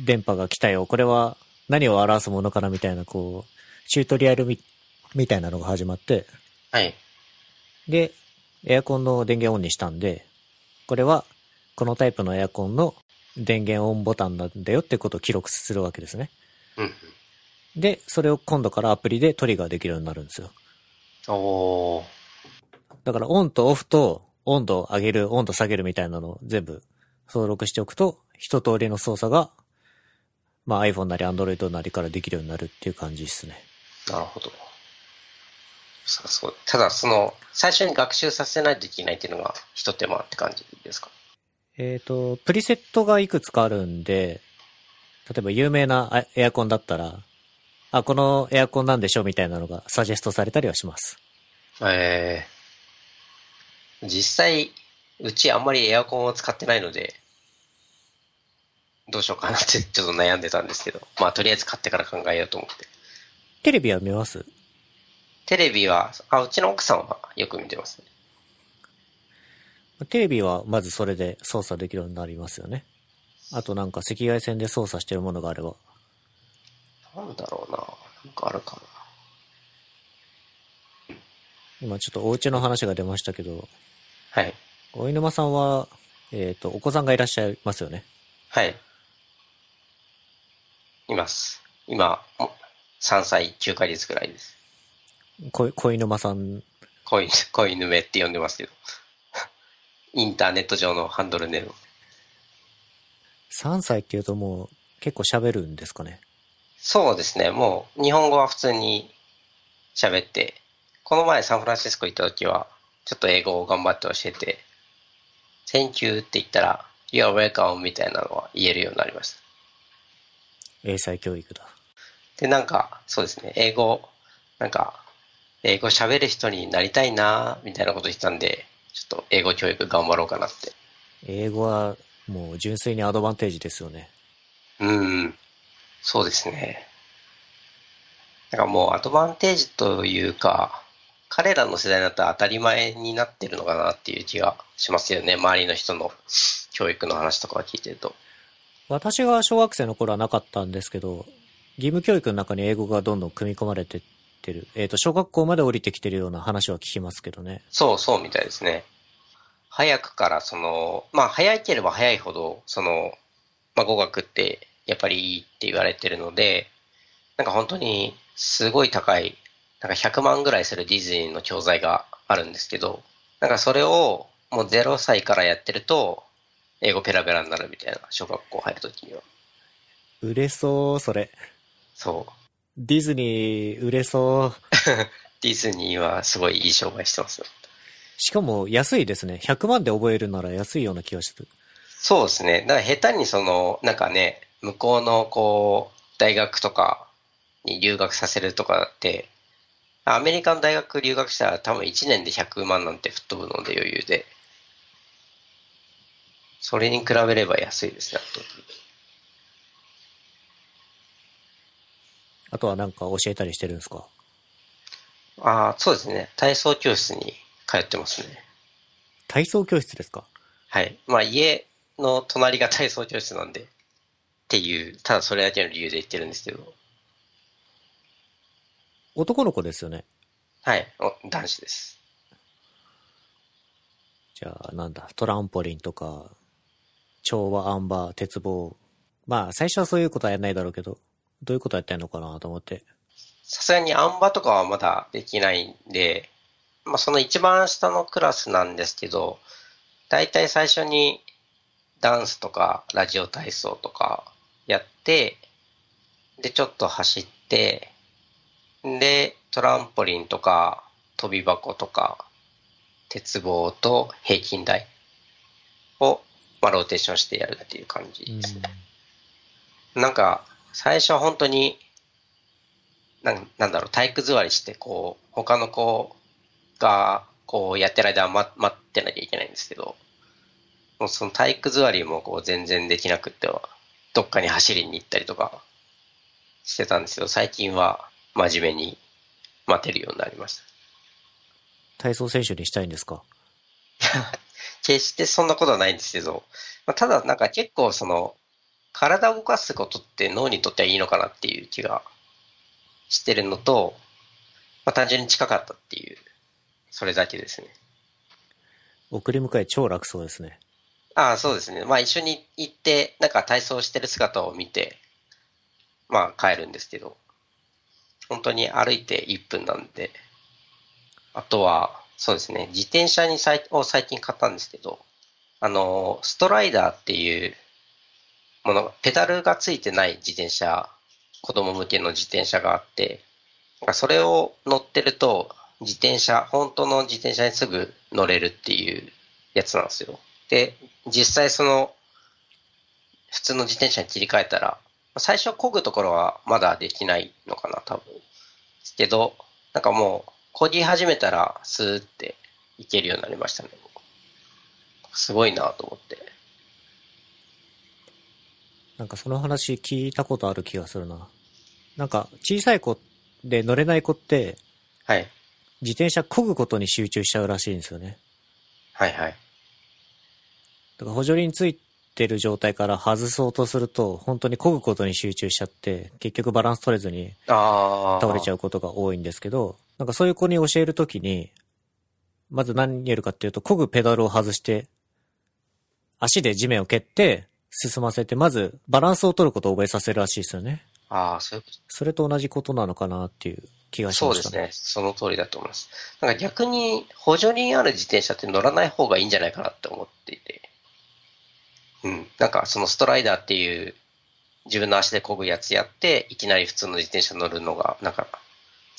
B: 電波が来たよ。これは何を表すものかなみたいな、こう、チュートリアルみ、みたいなのが始まって、
A: はい。
B: で、エアコンの電源オンにしたんで、これは、このタイプのエアコンの電源オンボタンなんだよってことを記録するわけですね。
A: うん。
B: で、それを今度からアプリでトリガーできるようになるんですよ。
A: おー。
B: だからオンとオフと温度を上げる、温度下げるみたいなのを全部登録しておくと、一通りの操作が、まあ iPhone なり Android なりからできるようになるっていう感じですね。
A: なるほど。さそう。ただ、その、最初に学習させないといけないっていうのが一手間って感じですか？
B: えっ、と、プリセットがいくつかあるんで、例えば有名なあエアコンだったら、あ、このエアコンなんでしょみたいなのがサジェストされたりはします。
A: えー、実際、うちあんまりエアコンを使ってないので、どうしようかなって (laughs) ちょっと悩んでたんですけど、まあとりあえず買ってから考えようと思って。
B: テレビは見ます？
A: テレビは、あ、うちの奥さんはよく見てますね。
B: テレビはまずそれで操作できるようになりますよね。あとなんか赤外線で操作してるものがあれば。
A: なんだろうな。なんかあるかな。
B: 今ちょっとお家の話が出ましたけど、
A: はい。
B: お犬間さんは、えっ、と、お子さんがいらっしゃいますよね。
A: はい。います。今、も3歳9ヶ月くらいです。
B: こ、子犬間さん、
A: 子 (laughs) 犬、子犬めって呼んでますけど。(laughs) インターネット上のハンドルネーム。
B: 3歳っていうともう結構喋るんですかね？
A: そうですね。もう、日本語は普通に喋って、この前サンフランシスコ行った時は、ちょっと英語を頑張って教えて、Thank you って言ったら、You're welcome みたいなのは言えるようになりました。
B: 英才教育だ。
A: で、なんか、そうですね、英語、なんか、英語喋る人になりたいな、みたいなこと言ってたんで、ちょっと英語教育頑張ろうかなって。
B: 英語はもう純粋にアドバンテージですよね。
A: うん、そうですね。なんかもうアドバンテージというか、彼らの世代だったら当たり前になってるのかなっていう気がしますよね。周りの人の教育の話とかを聞いてると。
B: 私が小学生の頃はなかったんですけど、義務教育の中に英語がどんどん組み込まれてってる。えっ、と、小学校まで降りてきてるような話は聞きますけどね。
A: そうそうみたいですね。早くからその、まあ早ければ早いほど、その、まあ語学ってやっぱりいいって言われてるので、なんか本当にすごい高い、なんか100万ぐらいするディズニーの教材があるんですけど、なんかそれをもう0歳からやってると、英語ペラペラになるみたいな、小学校入るときには。
B: 売れそう、それ。
A: そう。
B: ディズニー売れそう。(laughs)
A: ディズニーはすごいいい商売してますよ。
B: しかも安いですね。100万で覚えるなら安いような気がする。
A: そうですね。だから下手にその、なんかね、向こうのこう、大学とかに留学させるとかって、アメリカの大学留学したら多分1年で100万なんて吹っ飛ぶので余裕で。それに比べれば安いですね、
B: あとはなんか教えたりしてるんですか？
A: ああ、そうですね。体操教室に通ってますね。
B: 体操教室ですか？
A: はい。まあ家の隣が体操教室なんで、っていう、ただそれだけの理由で言ってるんですけど。
B: 男の子ですよね？
A: はい。お男子です。
B: じゃあ、なんだ、トランポリンとか、調和、アンバー、鉄棒。まあ、最初はそういうことはやんないだろうけど、どういうことやってんのかなと思って。
A: さすがにあん馬とかはまだできないんで、まあその一番下のクラスなんですけど、だいたい最初にダンスとかラジオ体操とかやって、で、ちょっと走って、で、トランポリンとか飛び箱とか、鉄棒と平均台を、まあ、ローテーションしてやるっていう感じですね。なんか、最初は本当に、なんなんだろう、体育座りして、こう、他の子が、こう、やってる間は待待ってなきゃいけないんですけど、もうその体育座りもこう全然できなくっては、どっかに走りに行ったりとかしてたんですけど、最近は真面目に待てるようになりました。
B: 体操選手にしたいんですか？(laughs)
A: 決してそんなことはないんですけど、まあ、ただなんか結構その、体を動かすことって脳にとってはいいのかなっていう気がしてるのと、まあ、単純に近かったっていう、それだけですね。
B: 送り迎え超楽そうですね。
A: ああ、そうですね。まあ一緒に行って、なんか体操してる姿を見て、まあ帰るんですけど、本当に歩いて1分なんで、あとは、そうですね、自転車にさいを最近買ったんですけど、あの、ストライダーっていうもの、ペダルがついてない自転車、子供向けの自転車があって、それを乗ってると、自転車、本当の自転車にすぐ乗れるっていうやつなんですよ。で、実際その、普通の自転車に切り替えたら、最初漕ぐところはまだできないのかな、多分。ですけど、なんかもう、漕ぎ始めたら、スーって行けるようになりましたね。すごいなと思って。
B: なんかその話聞いたことある気がするな。なんか小さい子で乗れない子って
A: はい。
B: 自転車漕ぐことに集中しちゃうらしいんですよね。
A: はいはい。
B: だから補助輪ついてる状態から外そうとすると本当に漕ぐことに集中しちゃって結局バランス取れずに
A: ああ。
B: 倒れちゃうことが多いんですけど、なんかそういう子に教えるときに、まず何やるかっていうと、漕ぐペダルを外して、足で地面を蹴って、進ませて、まずバランスを取ることを覚えさせるらしいですよね。
A: ああ、そういうこ
B: それと同じことなのかなっていう気が
A: と。
B: し
A: そうです。
B: ね。
A: その通りだと思います。なんか逆に補助輪ある自転車って乗らない方がいいんじゃないかなって思っていて。うん。なんかそのストライダーっていう自分の足で漕ぐやつやって、いきなり普通の自転車乗るのが、なんか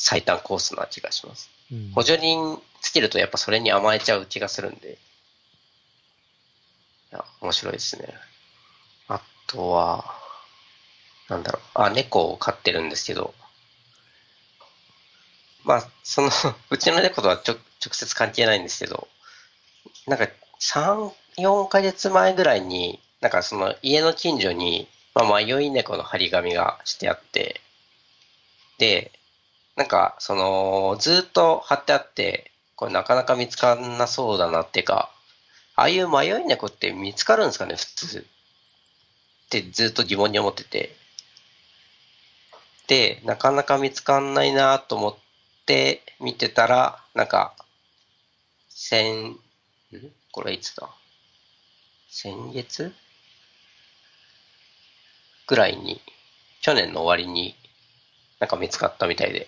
A: 最短コースな気がします。
B: うん
A: 補助輪つけるとやっぱそれに甘えちゃう気がするんで。いや、面白いですね。あとは、なんだろう。あ、猫を飼ってるんですけど、まあ、その、(laughs) うちの猫とはちょ直接関係ないんですけど、なんか、3、4ヶ月前ぐらいに、なんかその家の近所に、まあ、迷い猫の張り紙がしてあって、で、なんか、その、ずっと貼ってあって、これなかなか見つかんなそうだなっていうか、ああいう迷い猫って見つかるんですかね、普通。ってずっと疑問に思ってて。で、なかなか見つかんないなと思って見てたら、なんか、先、ん？これいつだ？先月？ぐらいに、去年の終わりになんか見つかったみたいで、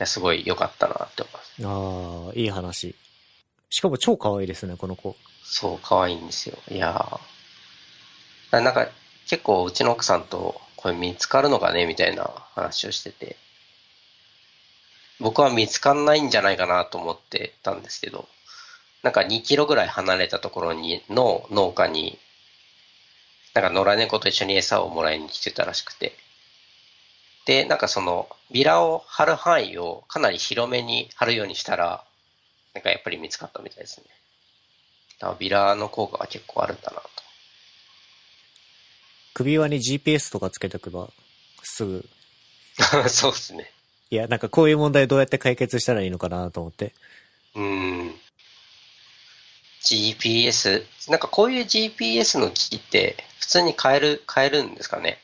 A: や、すごい良かったなって思います。
B: ああ、いい話。しかも超可愛いですね、この子。
A: そう、可愛いんですよ。いやなんか、結構うちの奥さんと、これ見つかるのかねみたいな話をしてて、僕は見つかんないんじゃないかなと思ってたんですけど、なんか2キロぐらい離れたところに、の農家に、なんか野良猫と一緒に餌をもらいに来てたらしくて、で、なんかその、ビラを貼る範囲をかなり広めに貼るようにしたら、なんかやっぱり見つかったみたいですね。だからビラの効果が結構あるんだなと。
B: 首輪に GPS とかつけておけば、すぐ。(laughs)
A: そうですね。
B: いや、なんかこういう問題どうやって解決したらいいのかなと思って。
A: うーん。GPS、なんかこういう GPS の機器って普通に買える、買えるんですかね？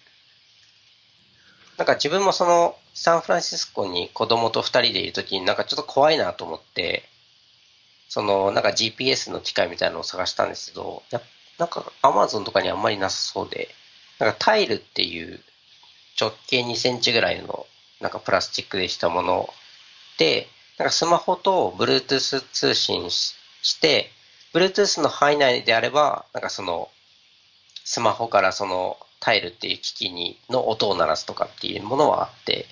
A: なんか自分もそのサンフランシスコに子供と二人でいるときになんかちょっと怖いなと思って、そのなんか GPS の機械みたいなのを探したんですけど、やなんか Amazon とかにあんまりなさそうで、なんかタイルっていう直径2センチぐらいのなんかプラスチックでしたもので、なんかスマホと Bluetooth 通信しして、Bluetooth の範囲内であれば、なんかその、スマホからそのタイルっていう機器にの音を鳴らすとかっていうものはあって、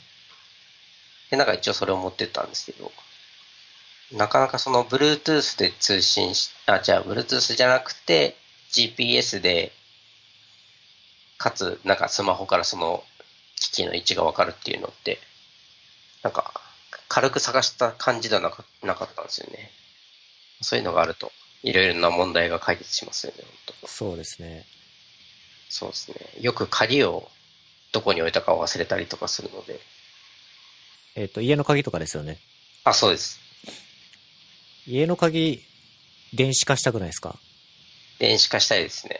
A: で、なんか一応それを持ってったんですけど、なかなかその Bluetooth で通信し、あ、じゃあ Bluetooth じゃなくて GPS で、かつ、なんかスマホからその機器の位置がわかるっていうのって、なんか軽く探した感じではなかなかったんですよね。そういうのがあると、いろいろな問題が解決しますよね、
B: そうですね。
A: そうですね。よく鍵をどこに置いたかを忘れたりとかするので。
B: えっ、と、家の鍵とかですよね。
A: あ、そうです。
B: 家の鍵、電子化したくないですか？
A: 電子化したいですね。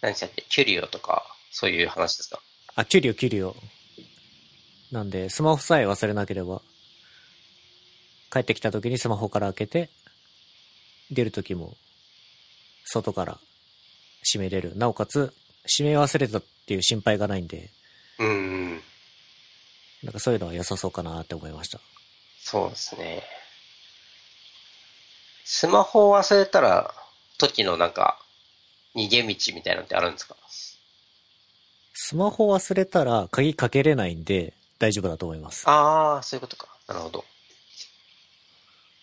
A: 何でしたっけ？キュリオとか、そういう話ですか？
B: あ、キュリオ、キュリオ。なんで、スマホさえ忘れなければ、帰ってきた時にスマホから開けて、出る時も、外から閉めれる。なおかつ、閉め忘れたっていう心配がないんで、
A: うんうん。
B: なんかそういうのは良さそうかなって思いました。
A: そうですね。スマホを忘れたら、時のなんか、逃げ道みたいなのってあるんですか？
B: スマホ忘れたら鍵かけれないんで大丈夫だと思います。
A: ああ、そういうことか。なるほど。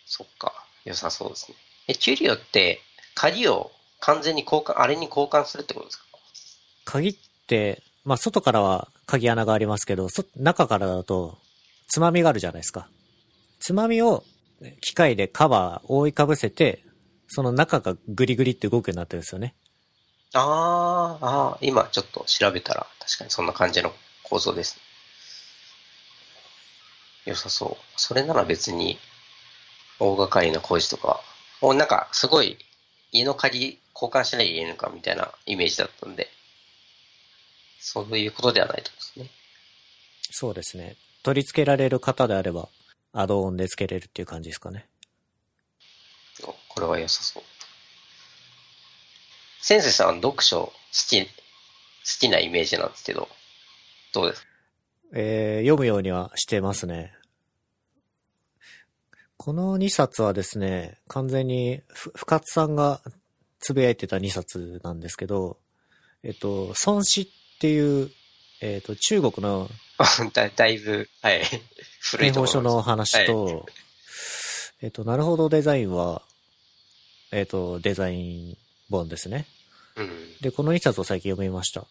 A: そっか。良さそうですね。え、キュリオって、鍵を完全に交換、あれに交換するってことですか？
B: 鍵って、まあ外からは鍵穴がありますけど、そ中からだとつまみがあるじゃないですか。つまみを機械でカバー覆いかぶせて、その中がグリグリって動くようになってるんですよね。
A: あーあー、今ちょっと調べたら、確かにそんな感じの構造ですね。良さそう。それなら別に、大掛かりな工事とか、もうなんかすごい、家の鍵交換しないといけないのかみたいなイメージだったんで、そういうことではないとですね。
B: そうですね。取り付けられる方であれば、アドオンで付けれるっていう感じですかね。
A: これは良さそう。先生さんは読書好き、好きなイメージなんですけど、どうですか？
B: えー読むようにはしてますね。この2冊はですね、完全にふ深津さんがつぶやいてた2冊なんですけど、えっと、孫子っていう、えっと、中国の
A: だだいぶ、はい。古いところ
B: の話と、えっと、なるほどデザインは、えっと、デザイン本ですね。
A: うん。
B: で、この2冊を最近読みました。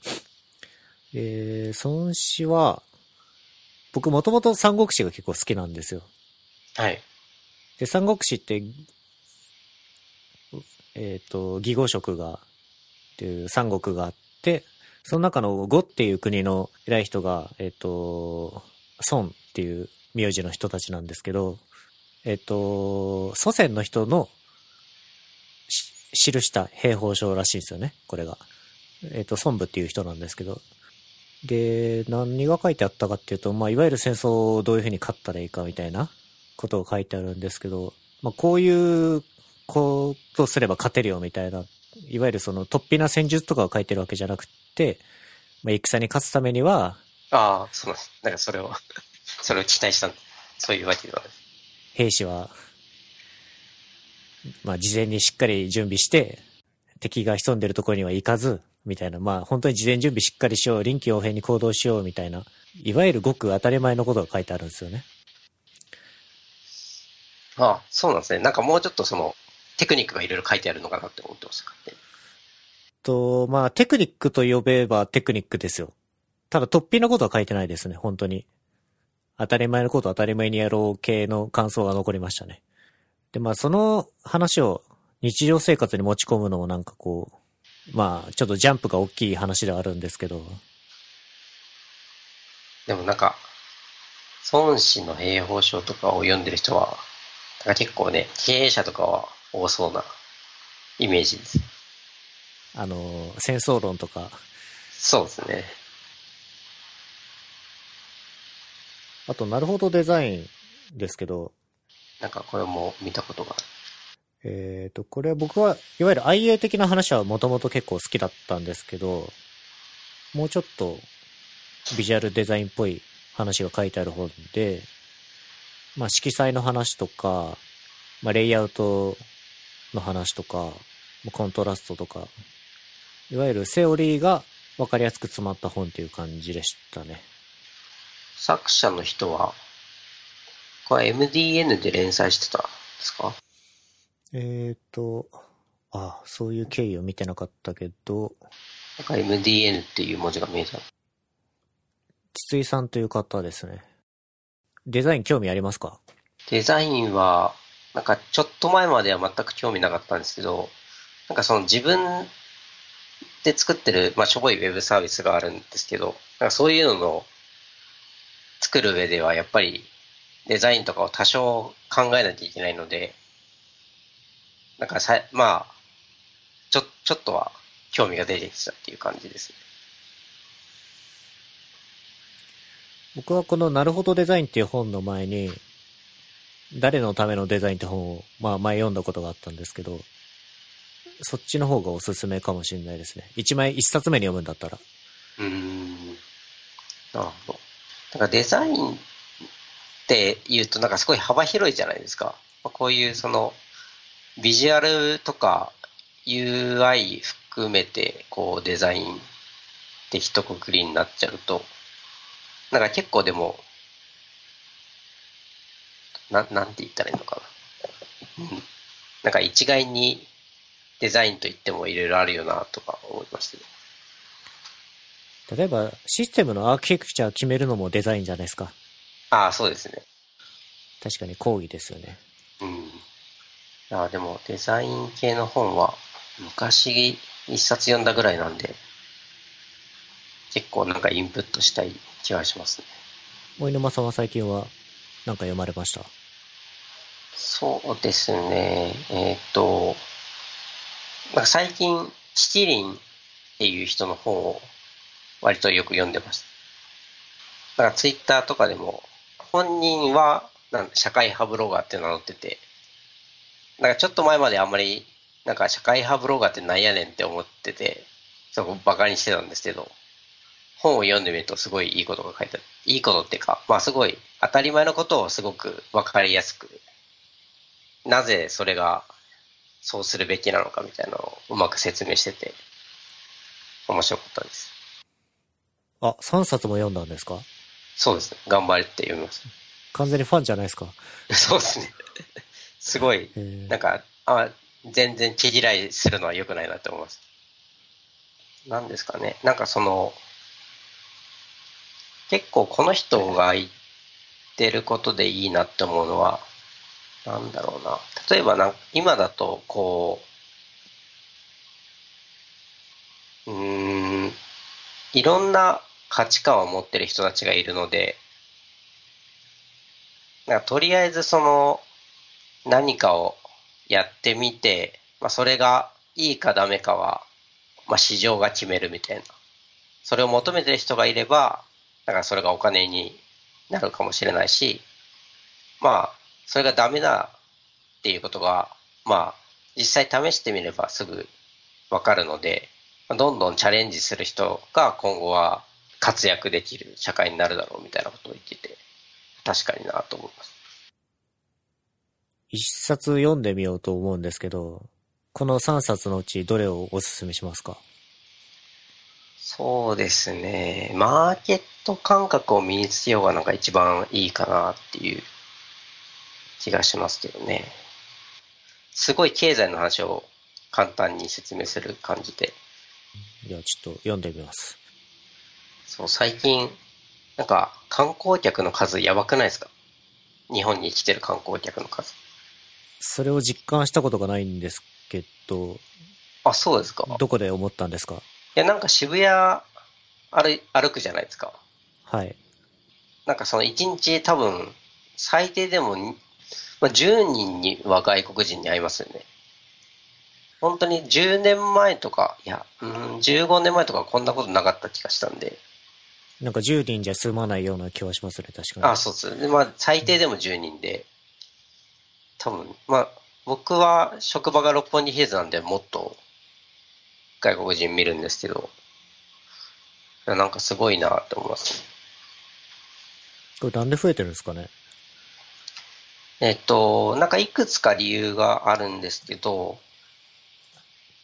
B: えー、孫子は、僕もともと三国志が結構好きなんですよ。
A: はい。
B: で、三国志って、えっ、と、義語色が、っていう三国があって、その中の呉っていう国の偉い人が、えっ、と、孫っていう名字の人たちなんですけど、えっ、と、祖先の人の記した兵法書らしいんですよね、これが。えっ、と、孫武っていう人なんですけど。で、何が書いてあったかっていうと、まあ、いわゆる戦争をどういうふうに勝ったらいいかみたいなことが書いてあるんですけど、まあ、こういうことすれば勝てるよみたいな、いわゆるその突飛な戦術とかを書いてるわけじゃなくて、まあ、戦に勝つためには、
A: ああ、そうなんです。なんかそれを、(laughs) それを期待したんそういうわけでは。
B: 兵士は、まあ、事前にしっかり準備して、敵が潜んでるところには行かず、みたいな、まあ、本当に事前準備しっかりしよう、臨機応変に行動しよう、みたいな、いわゆるごく当たり前のことが書いてあるんですよね。
A: ああ、そうなんですね。なんかもうちょっとその、テクニックがいろいろ書いてあるのかなって思ってましたね。
B: と、まあ、テクニックと呼べばテクニックですよ。ただ、突飛なことは書いてないですね、本当に。当たり前のこと当たり前にやろう系の感想が残りましたね。で、まあ、その話を日常生活に持ち込むのもなんかこう、まあ、ちょっとジャンプが大きい話ではあるんですけど、
A: でもなんか、孫子の兵法書とかを読んでる人は、結構ね、経営者とかは多そうなイメージです。
B: あの、戦争論とか、
A: そうですね。
B: あと、なるほどデザインですけど、
A: なんかこれも見たことがある。
B: えっ、と、これは僕は、いわゆる IA 的な話はもともと結構好きだったんですけど、もうちょっとビジュアルデザインっぽい話が書いてある本で、まあ色彩の話とか、まあレイアウトの話とか、まあコントラストとか、いわゆるセオリーがわかりやすく詰まった本っていう感じでしたね。
A: 作者の人は、これ MDN で連載してたんですか？
B: えっ、と、あ、そういう経緯を見てなかったけど、
A: なんか MDN っていう文字が見えた。
B: 筒井さんという方ですね。デザイン興味ありますか？
A: デザインは、なんかちょっと前までは全く興味なかったんですけど、なんかその自分で作ってる、まあしょぼいウェブサービスがあるんですけど、なんかそういうのの作る上ではやっぱりデザインとかを多少考えなきゃいけないので、なんかさ、まあ、ちょ、ちょっとは興味が出てきたっていう感じです。
B: 僕はこのなるほどデザインっていう本の前に、誰のためのデザインって本を、まあ前読んだことがあったんですけど、そっちの方がおすすめかもしれないですね。一枚一冊目に読むんだったら。
A: うん。なるほど。なんかデザインって言うとなんかすごい幅広いじゃないですか。こういうそのビジュアルとか UI 含めてこうデザインって一括りになっちゃうと、なんか結構でも、な、なんて言ったらいいのかな。うん。なんか一概にデザインと言ってもいろいろあるよなとか思いましたね。
B: 例えば、システムのアーキテクチャ決めるのもデザインじゃないですか。
A: ああ、そうですね。
B: 確かに講義ですよね。
A: うん。いや、でもデザイン系の本は昔一冊読んだぐらいなんで、結構なんかインプットしたい気がしますね。
B: お犬間さんは最近は何か読まれました？
A: そうですね。えーっと、なんか最近、七輪っていう人の本を割とよく読んでます。なんかツイッターとかでも、本人はなん社会派ブロガーって名乗ってて、なんかちょっと前まであんまり、なんか社会派ブロガーってなんやねんって思ってて、そこバカにしてたんですけど、本を読んでみるとすごいいいことが書いてある。いいことっていうか、まあすごい当たり前のことをすごくわかりやすく、なぜそれがそうするべきなのかみたいなのをうまく説明してて、面白かったです。
B: あ、3冊も読んだんですか？
A: そうですね。頑張って読みます。
B: 完全にファンじゃないですか？(laughs)
A: そうですね。すごい、
B: えー
A: なんか、あ、全然毛嫌いするのは良くないなって思います。なんですかね。なんかその、結構この人が言ってることでいいなって思うのは、なんだろうな。例えばな今だと、こう、うーん、いろんな価値観を持ってる人たちがいるので、なとりあえずその何かをやってみて、まあ、それがいいかダメかは、まあ、市場が決めるみたいな。それを求めてる人がいれば、だからそれがお金になるかもしれないし、まあ、それがダメだっていうことが、まあ、実際試してみればすぐわかるので、まあどんどんチャレンジする人が今後は活躍できる社会になるだろうみたいなことを言ってて、確かになと思います。
B: 一冊読んでみようと思うんですけど、この3冊のうちどれをおすすめしますか？
A: そうですね。マーケット感覚を身につけようがなんか一番いいかなっていう気がしますけどね。すごい経済の話を簡単に説明する感じで。
B: いや、ちょっと読んでみます。
A: そう、最近、なんか観光客の数やばくないですか？日本に来てる観光客の数。
B: それを実感したことがないんですけど、
A: あ、そうですかい
B: どこで思ったんですか？
A: や、なんか渋谷歩歩くじゃないですか。
B: はい。
A: なんかその1日多分、最低でもに、まあ、10人には外国人に会いますよね。本当に10年前とか、いや、うん、15年前とかこんなことなかった気がしたんで。
B: なんか10人じゃ済まないような気はしますね、確かに。
A: あ、そうです。でまあ、最低でも10人で、多分、まあ、僕は職場が六本木ヒルズなんでもっと外国人見るんですけど、なんかすごいなって思いますね。
B: これなんで増えてるんですかね？
A: えっと、なんかいくつか理由があるんですけど、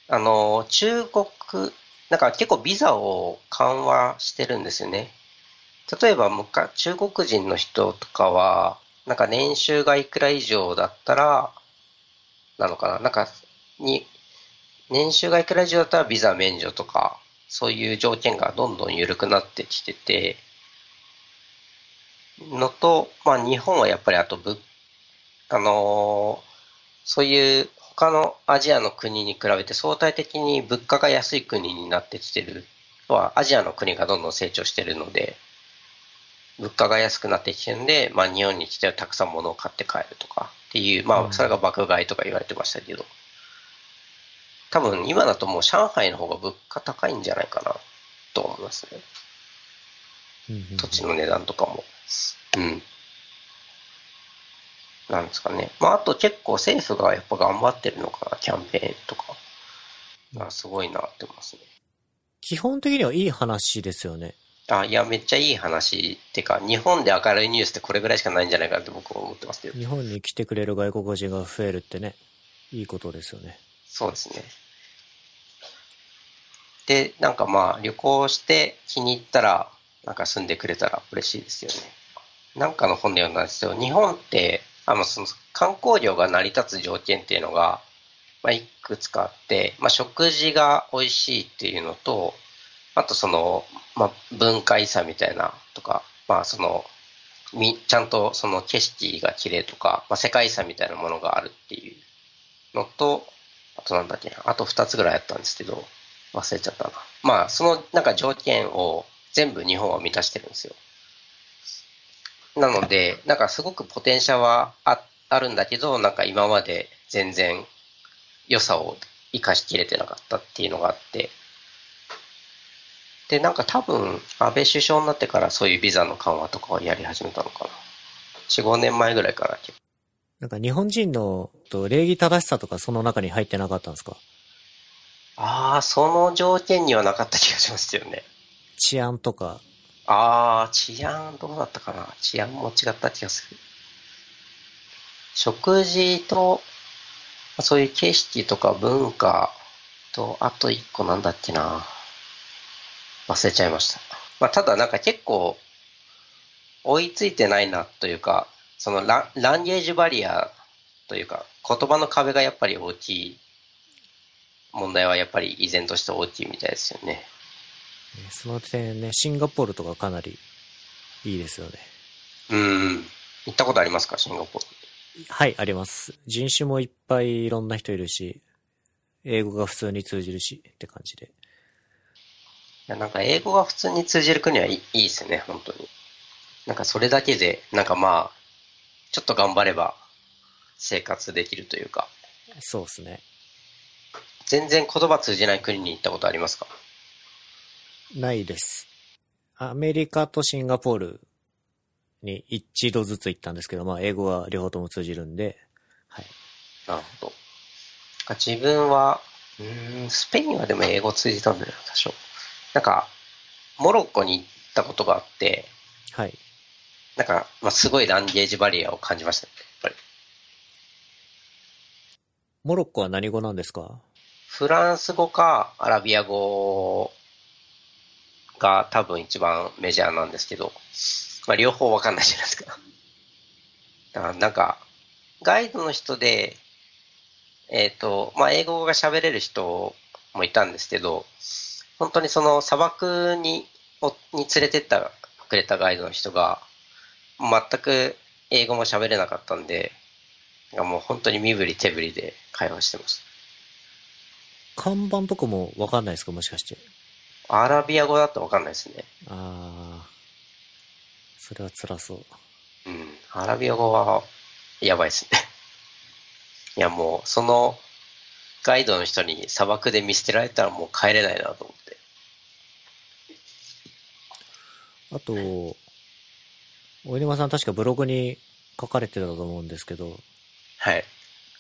A: あの、中国、なんか結構ビザを緩和してるんですよね。例えば、中国人の人とかは、なんか年収がいくら以上だったら、なのかななんか、に、年収がいくら以上だったらビザ免除とか、そういう条件がどんどん緩くなってきてて、のと、まあ日本はやっぱりあと物あのーそういう他のアジアの国に比べて相対的に物価が安い国になってきてるのは、アジアの国がどんどん成長してるので、物価が安くなってきてるんで、まあ日本に来てたくさん物を買って帰るとかっていう、ま
B: うん
A: あそれが爆買いとか言われてましたけど、多分今だともう上海の方が物価高いんじゃないかなと思いますね。土地の値段とかも。うん。なんですかね。まあ、あと結構政府がやっぱ頑張ってるのかな、キャンペーンとか。まあ、すごいなって思いますね。
B: 基本的にはいい話ですよね。
A: あ、いや、めっちゃいい話ってか、日本で明るいニュースってこれぐらいしかないんじゃないかなって僕は思ってますけど。
B: 日本に来てくれる外国人が増えるってね、いいことですよね。
A: そうですね。で、なんかまあ、旅行して気に入ったら、なんか住んでくれたら嬉しいですよね。なんかの本で読んだんですよ。日本って、あの、その観光業が成り立つ条件っていうのが、まあ、いくつかあって、まあ、食事が美味しいっていうのと、あとその、まあ、文化遺産みたいなとか、まあ、その、み、ちゃんとその景色が綺麗とか、まあ、世界遺産みたいなものがあるっていうのと、あとなんだっけな、あと二つぐらいあったんですけど、忘れちゃったな。まあ、そのなんか条件を全部日本は満たしてるんですよ。なので、なんかすごくポテンシャルはああるんだけど、なんか今まで全然良さを生かしきれてなかったっていうのがあって、で、なんか多分、安倍首相になってからそういうビザの緩和とかをやり始めたのかな。4、5年前ぐらいから。
B: なんか日本人のと礼儀正しさとかその中に入ってなかったんですか？
A: ああ、その条件にはなかった気がしますよね。
B: 治安とか。
A: ああ、治安どうだったかな？治安も違った気がする。食事と、そういう景色とか文化と、あと一個なんだっけな忘れちゃいました。まあ、ただなんか結構、追いついてないなというか、そのラランゲージバリアというか、言葉の壁がやっぱり大きい問題はやっぱり依然として大きいみたいですよね。
B: その点ね、シンガポールとかかなりいいですよね。
A: うん。行ったことありますか、シンガポール。
B: はい、あります。人種もいっぱいいろんな人いるし、英語が普通に通じるしって感じで。
A: いや、なんか英語が普通に通じる国はいいいいですね、本当に。なんかそれだけで、なんかまあ、ちょっと頑張れば生活できるというか、
B: そうですね。
A: 全然言葉通じない国に行ったことありますか？
B: ないです。アメリカとシンガポールに一度ずつ行ったんですけど、まあ英語は両方とも通じるんで、はい。
A: なるほど。なんか自分は、うーん、スペインはでも英語通じたんだよな、多少。なんか、モロッコに行ったことがあって、
B: はい。
A: なんか、まあ、すごいランゲージバリアを感じましたね、やっぱり。
B: モロッコは何語なんですか？
A: フランス語かアラビア語が多分一番メジャーなんですけど、まあ両方わかんないじゃないですか。だからなんか、ガイドの人で、えっ、と、まあ英語が喋れる人もいたんですけど、本当にその砂漠におに連れてったくれたガイドの人が、全く英語も喋れなかったんで、もう本当に身振り手振りで会話してました。
B: 看板とかもわかんないですか？もしかして。
A: アラビア語だとわかんないですね。
B: ああ。それは辛そう。
A: うん。アラビア語は、やばいですね。(laughs) いや、もう、その、ガイドの人に砂漠で見捨てられたらもう帰れないなと思って。
B: あと、お犬間さん確かブログに書かれてたと思うんですけど、
A: はい。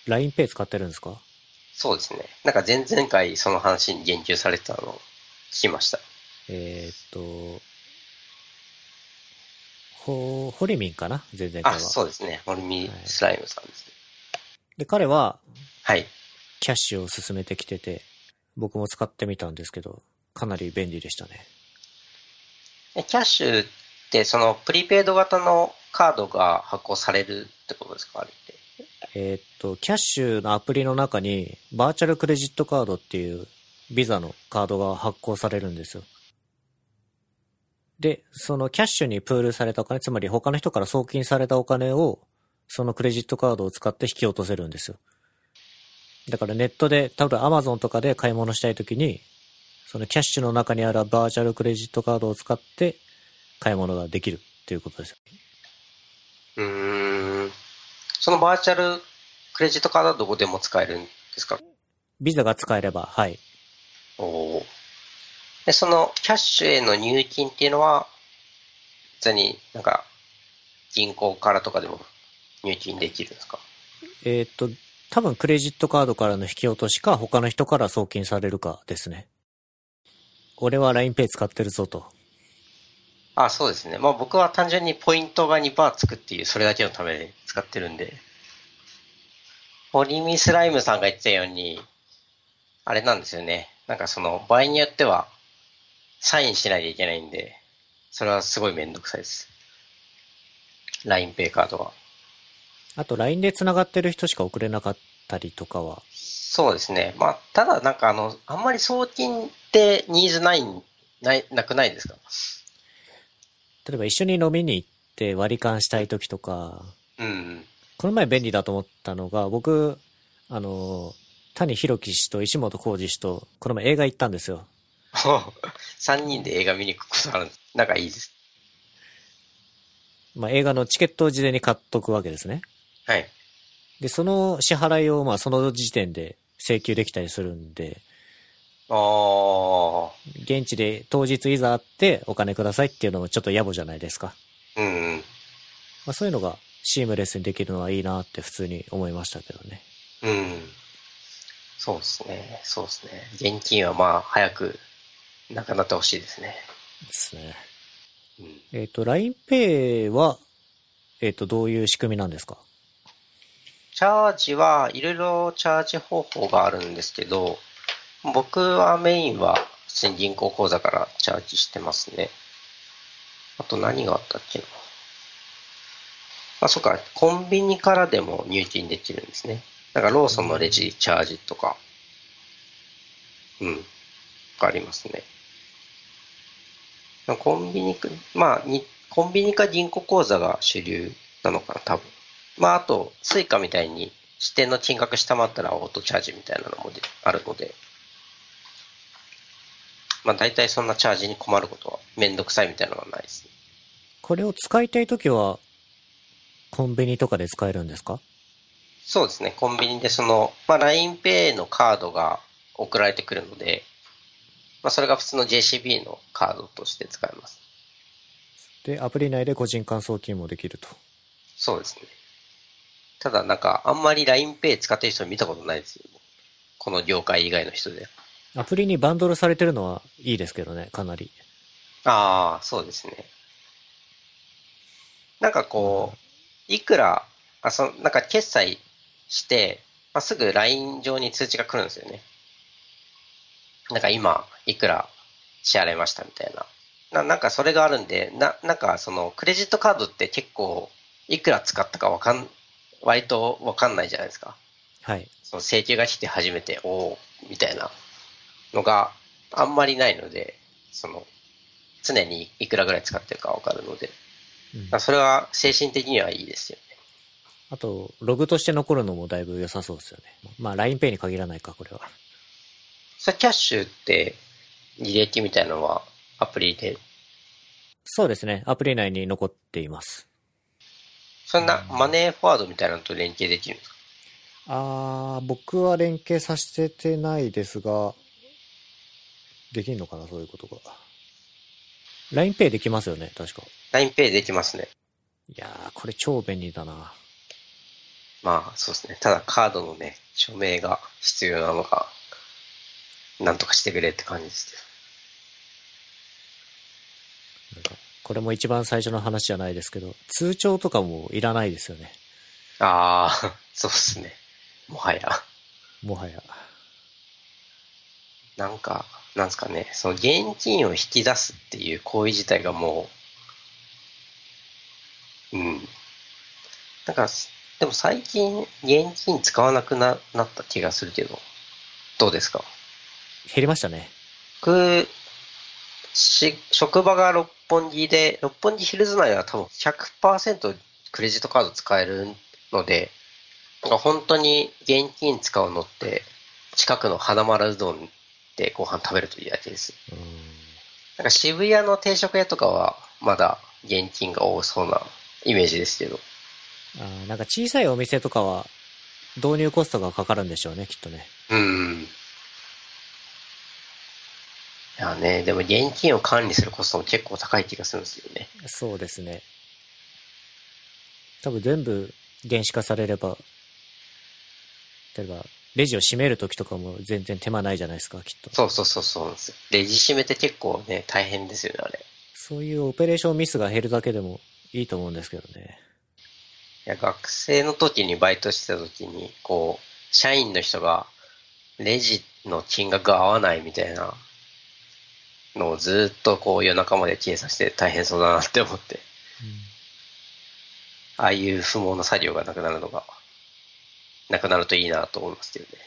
B: LINEPay 使ってるんですか？
A: そうですね。なんか前々回その話に言及されてたのきました。
B: えーっと、ほ、ホリミンかな？前々回は。
A: あ、そうですね。モルミスライムさんですね。
B: で、彼は、
A: はい。
B: キャッシュを進めてきてて、僕も使ってみたんですけど、かなり便利でしたね。
A: えキャッシュって、その、プリペイド型のカードが発行されるってことですか？あれって。
B: えーっと、キャッシュのアプリの中に、バーチャルクレジットカードっていう、ビザのカードが発行されるんですよ。で、そのキャッシュにプールされたお金、つまり他の人から送金されたお金を、そのクレジットカードを使って引き落とせるんですよ。だからネットで、多分 Amazon とかで買い物したいときに、そのキャッシュの中にあるバーチャルクレジットカードを使って買い物ができるっていうことですよ。
A: うーん。そのバーチャルクレジットカードはどこでも使えるんですか？
B: ビザが使えれば、はい。
A: おお。で、そのキャッシュへの入金っていうのは、普通になんか、銀行からとかでも入金できるんですか？
B: えーっと、多分クレジットカードからの引き落としか他の人から送金されるかですね。俺は LINEPay 使ってるぞと。
A: あ、そうですね。まあ僕は単純にポイントが2%つくっていう、それだけのために使ってるんで。ホリミスライムさんが言ってたように、あれなんですよね。なんかその、場合によっては、サインしないといけないんで、それはすごいめんどくさいです。LINEPay カードは。
B: あと LINE で繋がってる人しか送れなかったりとかは。
A: そうですね。まあ、ただなんかあの、あんまり送金ってニーズない、ない、なくないですか？
B: 例えば一緒に飲みに行って割り勘したい時とか、
A: うん。
B: この前便利だと思ったのが、僕、あの、谷弘樹氏と石本浩二氏と、この前映画行ったんですよ。(laughs)
A: 3人で映画見に行くことあるんです。仲いいです。
B: まあ、映画のチケットを事前に買っとくわけですね。
A: はい。
B: で、その支払いを、まあ、その時点で請求できたりするんで、
A: あー。
B: 現地で当日いざ会ってお金くださいっていうのもちょっと野暮じゃないですか。
A: うん。
B: まあ、そういうのがシームレスにできるのはいいなって普通に思いましたけどね。
A: うん。そうですね。そうですね。現金はまあ、早くなくなってほしいですね。
B: ですね。
A: うん。
B: えっ、と、LINEPay は、えっ、と、どういう仕組みなんですか？
A: チャージはいろいろチャージ方法があるんですけど、僕はメインは普通に銀行口座からチャージしてますね。あと何があったっけな。あ、そっか、コンビニからでも入金できるんですね。なんかローソンのレジチャージとか、うん、がありますね。コンビニか、まあ、にコンビニか銀行口座が主流なのかな、多分。まあ、あと、スイカみたいに指定の金額下回ったらオートチャージみたいなのもあるので、まあ、大体そんなチャージに困ることは、めんどくさいみたいなのはないですね。
B: これを使いたいときは、コンビニとかで使えるんですか？
A: そうですね、コンビニでその、まあ、LINEPay のカードが送られてくるので、まあ、それが普通の JCB のカードとして使えます。
B: で、アプリ内で個人間送金もできると。
A: そうですね。ただ、なんか、あんまり LINEPay 使ってる人見たことないですよ。この業界以外の人で。
B: アプリにバンドルされてるのはいいですけどね、かなり。
A: ああ、そうですね。なんかこう、いくら、あそなんか決済して、まあ、すぐ LINE 上に通知が来るんですよね。なんか今、いくら支払いましたみたいな。ななんかそれがあるんで、な、なんかそのクレジットカードって結構、いくら使ったかわかん、割とわかんないじゃないですか。
B: はい。
A: その請求が来て初めて、おおみたいなのがあんまりないので、その、常にいくらぐらい使ってるかわかるので、
B: うん
A: まあそれは精神的にはいいですよね。
B: あと、ログとして残るのもだいぶ良さそうですよね。まあ、LINEPay に限らないか、これは。
A: それキャッシュって履歴みたいなのはアプリで、
B: そうですね。アプリ内に残っています。
A: そんなマネーフォワードみたいなのと連携できるんですか？
B: あー、僕は連携させてないですが、できんのかな、そういうことが。LINEPay できますよね、確か。
A: ?LINEPay できますね。
B: いやー、これ超便利だな。
A: まあそうですね。ただカードのね、署名が必要なのか、なんとかしてくれって感じですけど。
B: これも一番最初の話じゃないですけど、通帳とかもいらないですよね。
A: ああ、そうですね。もはや。
B: もはや。
A: なんか、なんですかね、その現金を引き出すっていう行為自体がもう、うん。なんか、でも最近現金使わなくななった気がするけど、どうですか？
B: 減りましたね。
A: 僕、し、職場が六本木で、六本木ヒルズ内は多分100%クレジットカード使えるので、なんか本当に現金使うのって、近くの花丸うどんでご飯食べるといいだけです。なんか渋谷の定食屋とかはまだ現金が多そうなイメージですけど。
B: あーなんか小さいお店とかは、導入コストがかかるんでしょうね、きっとね。
A: うん。いやね、でも現金を管理するコストも結構高い気がするんですよね。
B: そうですね。多分全部電子化されれば、例えば、レジを閉めるときとかも全然手間ないじゃないですか、きっと。
A: そうそうそうそう。レジ締めって結構ね、大変ですよね、あれ。
B: そういうオペレーションミスが減るだけでもいいと思うんですけどね。
A: いや、学生の時にバイトしてた時に、こう、社員の人が、レジの金額が合わないみたいなのをずっとこう夜中まで計算して大変そうだなって思って、ああいう不毛な作業がなくなるのが、なくなるといいなと思いますけどね。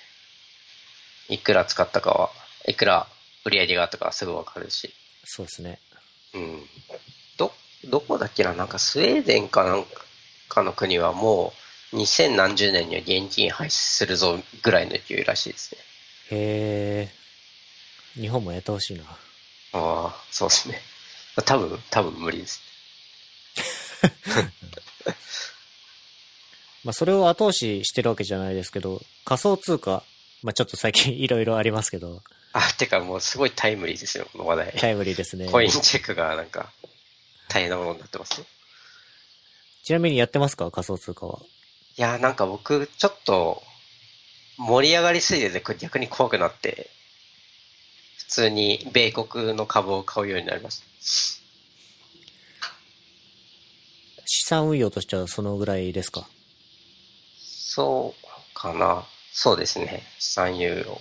A: いくら使ったかは、いくら売り上げがあったかはすぐわかるし、
B: そうですね。
A: うん。ど、どこだっけななんかスウェーデンかなんかの国はもう2000何十年には現金廃止するぞぐらいの勢いらしいですね。
B: へえ。日本もやってほしいな。
A: ああ、そうですね。(laughs) 多分、多分無理です。(laughs)
B: まあ、それを後押ししてるわけじゃないですけど、仮想通貨、まあ、ちょっと最近 (laughs) いろいろありますけど、
A: あ、てかもうすごいタイムリーですよ、この話題。
B: タイムリーですね。
A: コインチェックがなんか大変なものになってますね。
B: ちなみにやってますか？仮想通貨は。
A: いや、なんか僕、ちょっと、盛り上がりすぎてて逆に怖くなって、普通に米国の株を買うようになりました。
B: 資産運用としてはそのぐらいですか？
A: そうかな。そうですね。資産有用。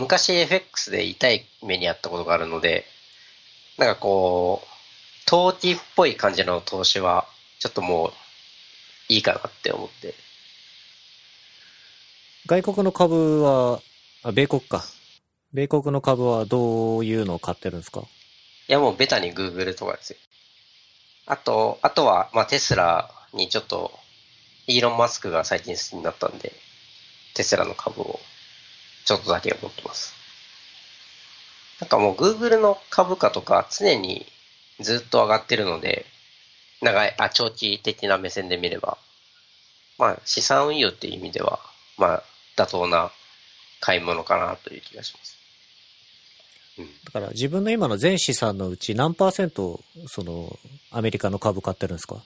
A: 昔 FX で痛い目にあったことがあるので、なんかこう、投機っぽい感じの投資は、ちょっともう、いいかなって思って。
B: 外国の株は、あ、米国か。米国の株はどういうのを買ってるんですか？
A: いやもうベタに Google とかですよ。あと、あとは、まあテスラにちょっと、イーロン・マスクが最近好きになったんで、テスラの株をちょっとだけ持ってます。なんかもう Google の株価とか常にずっと上がってるので、長い、あ、長期的な目線で見れば、まあ資産運用っていう意味では、まあ妥当な買い物かなという気がします。うん。
B: だから自分の今の全資産のうち何パーセント、その、アメリカの株買ってるんですか？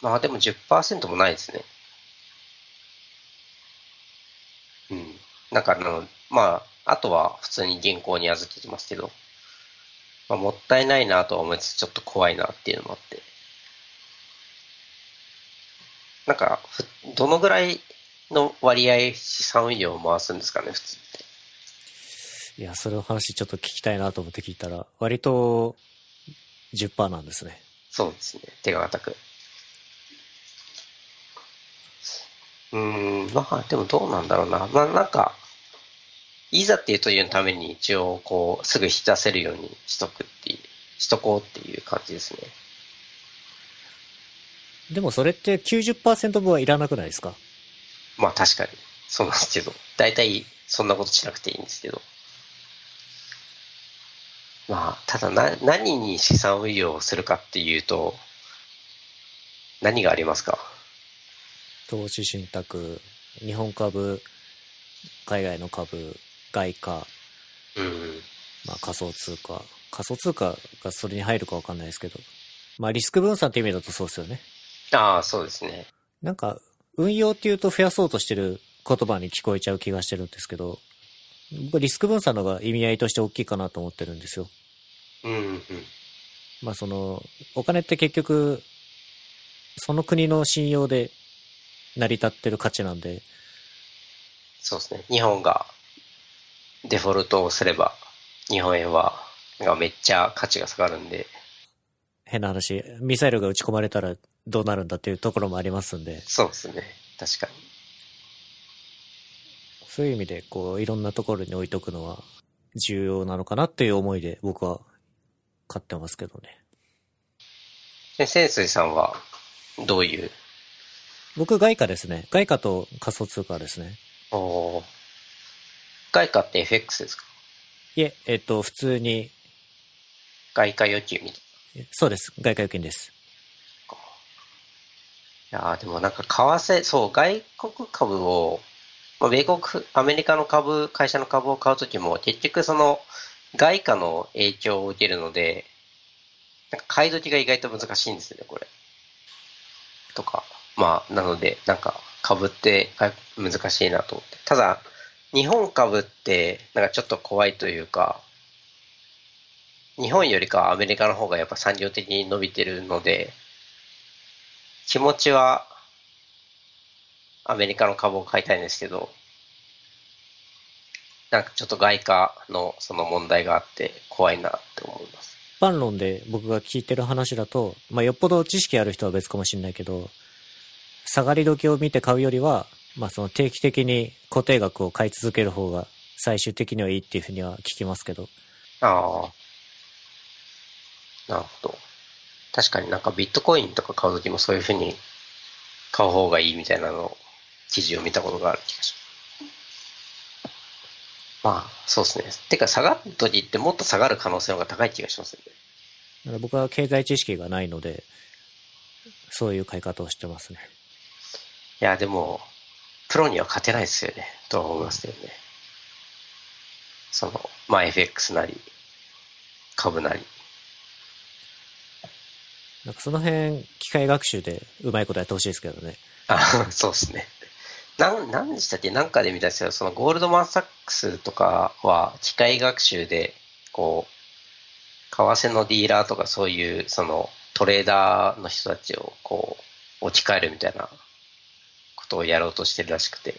A: まあでも10%もないですね。うん。なんかあの、まあ、あとは普通に銀行に預けてますけど、まあ、もったいないなとは思いつつちょっと怖いなっていうのもあって。なんか、ふどのぐらいの割合資産運用を回すんですかね、普通って。
B: いや、それの話ちょっと聞きたいなと思って聞いたら、割と10%なんですね。
A: そうですね。手が固く。うーん、まあ、でもどうなんだろうな。まあ、なんか、いざっていうというのために一応、こう、すぐ引き出せるようにしとくっていう、しとこうっていう感じですね。
B: でもそれって90%分はいらなくないですか？
A: まあ、確かに、そうなんですけど、大体、そんなことしなくていいんですけど。まあ、ただな、何に資産運用をするかっていうと、何がありますか？
B: 投資信託、日本株、海外の株、外貨、
A: うん。
B: まあ仮想通貨。仮想通貨がそれに入るかわかんないですけど。まあリスク分散って意味だとそうですよね。
A: ああ、そうですね。
B: なんか、運用っていうと増やそうとしてる言葉に聞こえちゃう気がしてるんですけど、僕はリスク分散のが意味合いとして大きいかなと思ってるんですよ。
A: うん、うん。
B: まあその、お金って結局、その国の信用で成り立ってる価値なんで、
A: そうですね。日本がデフォルトをすれば、日本円は、がめっちゃ価値が下がるんで、
B: 変な話、ミサイルが撃ち込まれたらどうなるんだっていうところもありますんで、
A: そうですね。確かに。
B: そういう意味で、こう、いろんなところに置いとくのは重要なのかなっていう思いで僕は買ってますけどね。
A: で、潜水さんは、どういう、
B: 僕、外貨ですね。外貨と仮想通貨ですね。
A: おー外貨って FX ですか？
B: いえ、えっと、普通に、
A: 外貨預金みたい
B: そうです。外貨預金です。
A: やでもなんか為替、そう、外国株を、まあ、米国、アメリカの株、会社の株を買うときも、結局その、外貨の影響を受けるので、なんか買い時が意外と難しいんですよね、これ。とか。まあ、なので、なんか、株って難しいなと思って。ただ、日本株って、なんかちょっと怖いというか、日本よりかアメリカの方がやっぱ産業的に伸びてるので、気持ちはアメリカの株を買いたいんですけど、なんかちょっと外貨のその問題があって怖いなって思います。
B: 一般論で僕が聞いてる話だと、まあ、よっぽど知識ある人は別かもしれないけど、下がり時を見て買うよりは、まあ、その定期的に固定額を買い続ける方が最終的にはいいっていうふうには聞きますけど、
A: ああ。なるほど。確かになんかビットコインとか買うときもそういうふうに買う方がいいみたいなの記事を見たことがある気がします。まあ、そうですね。てか下がるときってもっと下がる可能性の方が高い気がしますね。
B: だから僕は経済知識がないので、そういう買い方をしてますね。
A: いや、でも、プロには勝てないですよね。とは思いますけどね。その、まあ FX なり、株なり。
B: なんかその辺、機械学習でうまいことやってほしいですけどね。
A: あ、そうですね。なん、なんでしたっけ？なんかで見たんですよ。そのゴールドマンサックスとかは機械学習で、こう、為替のディーラーとかそういう、そのトレーダーの人たちをこう、置き換えるみたいなことをやろうとしてるらしくて。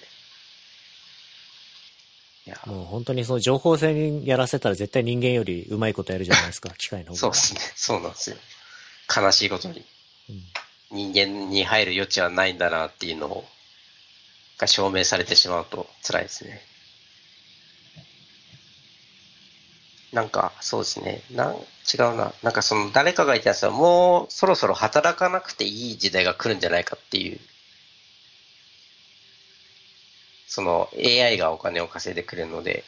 A: いや、
B: もう本当にその情報戦やらせたら絶対人間よりうまいことやるじゃないですか、機械の方が。
A: そうですね。そうなんですよ。悲しいことに。
B: うん
A: 人間に入る余地はないんだなっていうのを、が証明されてしまうと辛いですね。なんか、そうですね。なん、違うな。なんかその誰かが言ってたんですよ。もうそろそろ働かなくていい時代が来るんじゃないかっていう。その AI がお金を稼いでくれるので、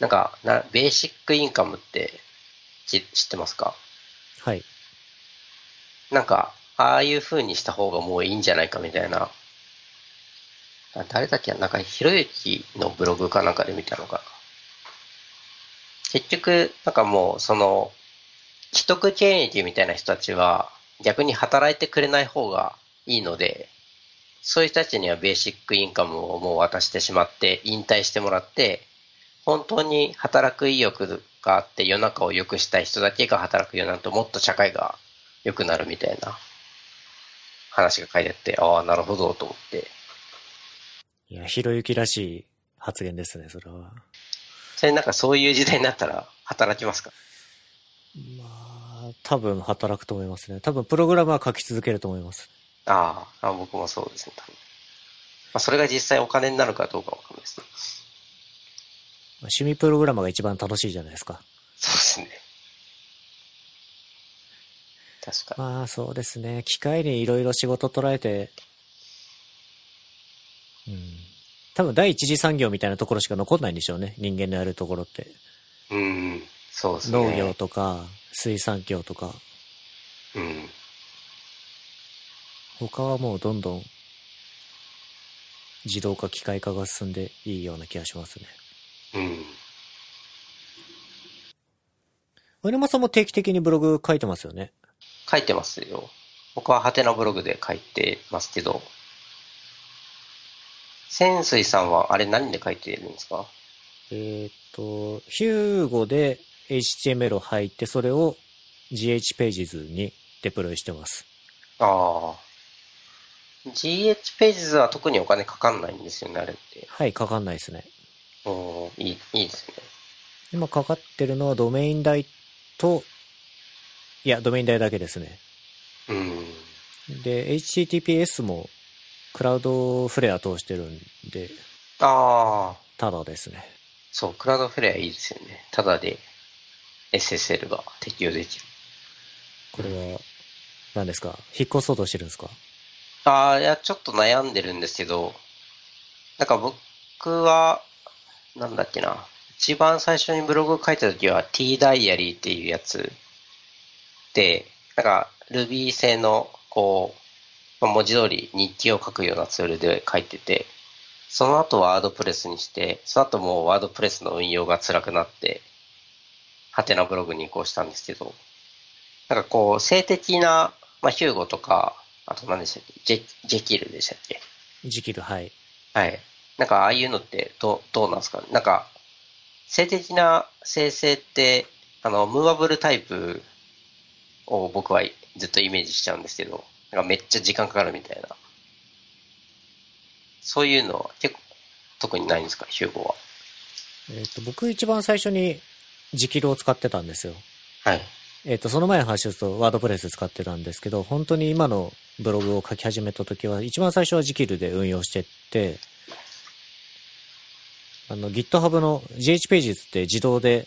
A: なんか、な、ベーシックインカムって知知ってますか？
B: はい。
A: なんか、ああいう風にした方がもういいんじゃないかみたいな。誰だっけ？なんか、ひろゆきのブログかなんかで見たのか。結局、なんかもう、その、既得権益みたいな人たちは、逆に働いてくれない方がいいので、そういう人たちにはベーシックインカムをもう渡してしまって、引退してもらって、本当に働く意欲があって世の中を良くしたい人だけが働くようになるともっと社会が良くなるみたいな話が書いてあって、ああ、なるほどと思って。
B: いや、ひろゆきらしい発言ですね、それは。
A: それなんかそういう時代になったら働きますか？
B: まあ、多分働くと思いますね。多分プログラムは書き続けると思います。
A: あああ、僕もそうですね、多分。まあ、それが実際お金になるかどうかわかんないですね。
B: まあ趣味プログラマーが一番楽しいじゃないですか。
A: そうですね。確かに。
B: まあそうですね。機械にいろいろ仕事捉えて、うん。多分第一次産業みたいなところしか残んないんでしょうね。人間のやるところって。
A: うん、そうですね。
B: 農業とか、水産業とか。
A: うん。
B: 他はもうどんどん自動化機械化が進んでいいような気がしますね。
A: うん。
B: 小沼さんも定期的にブログ書いてますよね。
A: 書いてますよ。僕はハテナブログで書いてますけど、潜水さんはあれ何で書いてるんですか？
B: えーっと、ヒューゴで HTML を入って、それを GH ページズにデプロイしてます。
A: ああ。GH ページズは特にお金かかんないんですよね、あれって。
B: はい、かかんないですね。
A: おーいい、いいですね。
B: 今かかってるのはドメイン代と、いや、ドメイン代だけですね。
A: うん。
B: で、HTTPS もクラウドフレア通してるんで、
A: ああ。
B: ただですね。
A: そう、クラウドフレアいいですよね。ただで SSL が適用できる。
B: これは、何ですか？引っ越そうとしてるんですか？
A: ああ、いや、ちょっと悩んでるんですけど、なんか僕は、なんだっけな。一番最初にブログ書いた時は T ダイアリーっていうやつで、なんか Ruby 製の、こう、まあ文字通り日記を書くようなツールで書いてて、その後ワードプレスにして、その後もうワードプレスの運用が辛くなって、ハテナブログに移行したんですけど、なんかこう、性的な、まあ、ヒューゴとか、あと何でしたっけ？ジェ、ジェキルでしたっけ？
B: ジキル、はい。
A: はい。なんかああいうのってどう、どうなんですか？ねなんか、性的な生成って、あの、ムーバブルタイプを僕はずっとイメージしちゃうんですけど、なんかめっちゃ時間かかるみたいな。そういうのは結構特にないんですか、ヒューゴは。
B: えっ、と、僕一番最初にジキルを使ってたんですよ。
A: はい。
B: えっ、と、その前の話ですとワードプレス使ってたんですけど、本当に今のブログを書き始めた時は、一番最初はジキルで運用してって、あの、GitHub の GH ページって自動で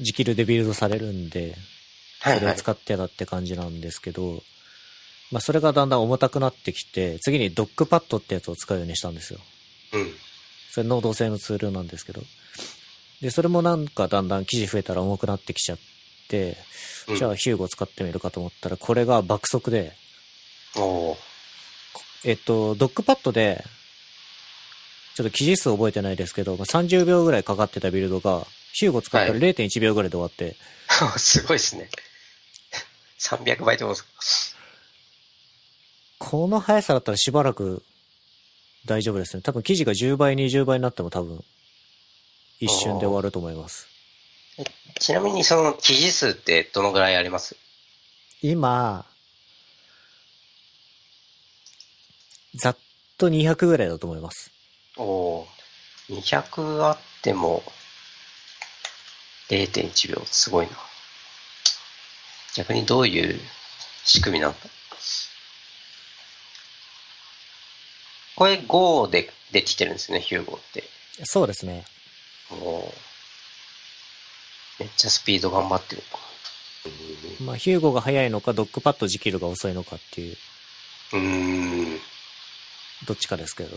B: ジキルでビルドされるんで、
A: はい、はい。
B: それを使ってたって感じなんですけど、まあそれがだんだん重たくなってきて、次に DocPad ってやつを使うようにしたんですよ。
A: うん。
B: それ能動性のツールなんですけど。で、それもなんかだんだん記事増えたら重くなってきちゃって、
A: うん
B: じゃあヒューゴ使ってみるかと思ったら、これが爆速で、
A: おー
B: えっと、ドックパッドで、ちょっと記事数覚えてないですけど、まあ30秒ぐらいかかってたビルドが、ヒューゴ使ったら
A: はい
B: 0.1秒ぐらいで終わって、(laughs)
A: すごいですね。300倍ってことですか？
B: この速さだったらしばらく大丈夫ですね。多分記事が10倍、20倍になっても多分一瞬で終わると思います。
A: ちなみにその記事数ってどのぐらいあります？
B: 今、ざっと200ぐらいだと思います。
A: おおー200あっても0.1秒すごいな。逆にどういう仕組みなんだ？これ5でできてるんですね、ヒューゴって。
B: そうですね。
A: もう、めっちゃスピード頑張ってる。
B: まあ、ヒューゴが速いのか、ドッグパッドジキルが遅いのかっていう、
A: うーん。い
B: どっちかですけど。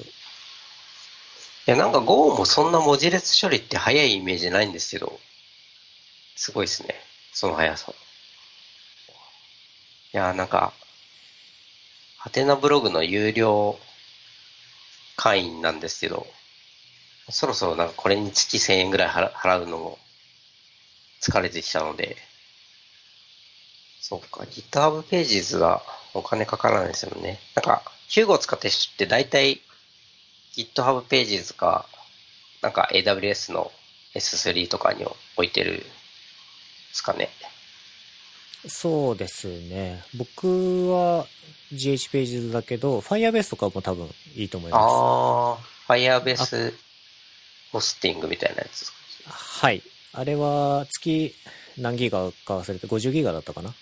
A: や、なんか Go もそんな文字列処理って速いイメージないんですけど、すごいですね。その速さ。いや、なんか、ハテナブログの有料会員なんですけど、そろそろなんかこれに月1000円ぐらい払払うのも疲れてきたので、そうか、GitHub ページズはお金かからないですよね。なんか、ヒューゴを使ってる人って大体 GitHub ページズか、なんか AWS の S3 とかに置いてるんですかね。
B: そうですね。僕は GH ページだけど、Firebase とかも多分いいと思いま
A: ああ、Firebase ホスティングみたいなやつですか？
B: す。はい。あれは月何ギガか忘れて、50ギガだったかな？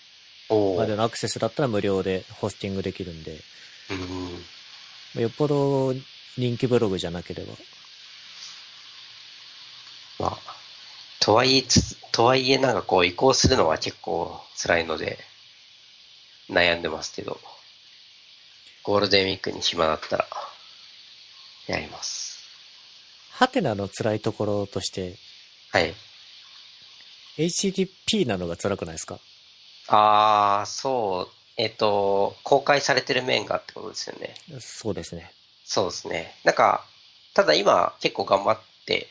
A: おお。
B: までのアクセスだったら無料でホスティングできるんで、
A: うん。
B: よっぽど人気ブログじゃなければ。
A: まあ、とはいえつ、とはいえなんかこう移行するのは結構辛いので、悩んでますけど、ゴールデンウィークに暇だったら、やります。
B: ハテナの辛いところとして、
A: はい。
B: HTTP なのが辛くないですか？
A: ああ、そう、えっ、と、公開されてる面がってことですよね。
B: そうですね。
A: そうですね。なんか、ただ今結構頑張って、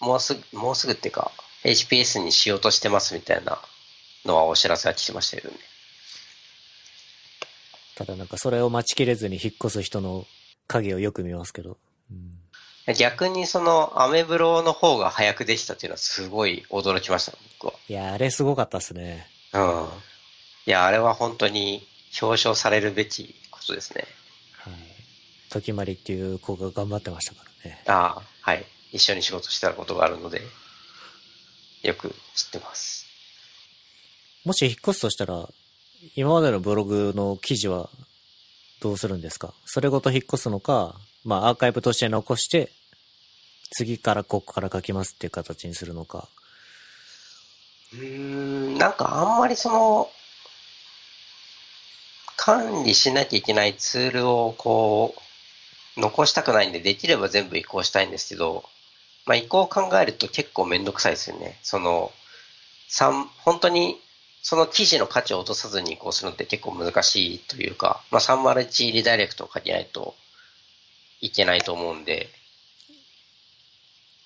A: もうすぐ、もうすぐっていうか、HPS にしようとしてますみたいなのはお知らせが来てましたけどね。
B: ただなんかそれを待ちきれずに引っ越す人の影をよく見ますけど。うん
A: 逆にそのアメブロの方が早くできたっていうのはすごい驚きました、僕は。
B: いや、あれすごかったっすね。
A: うん。いや、あれは本当に表彰されるべきことですね。
B: はい。時まりっていう子が頑張ってましたからね。
A: ああ、はい。一緒に仕事してたことがあるので、よく知ってます。
B: もし引っ越すとしたら、今までのブログの記事はどうするんですか？それごと引っ越すのか、まあアーカイブとして残して、次からここから書きますっていう形にするのか。
A: うーん、なんかあんまりその、管理しなきゃいけないツールをこう、残したくないんで、できれば全部移行したいんですけど、まあ移行を考えると結構めんどくさいですよね。その、三本当にその記事の価値を落とさずに移行するのって結構難しいというか、まあ301リダイレクトを書けないといけないと思うんで、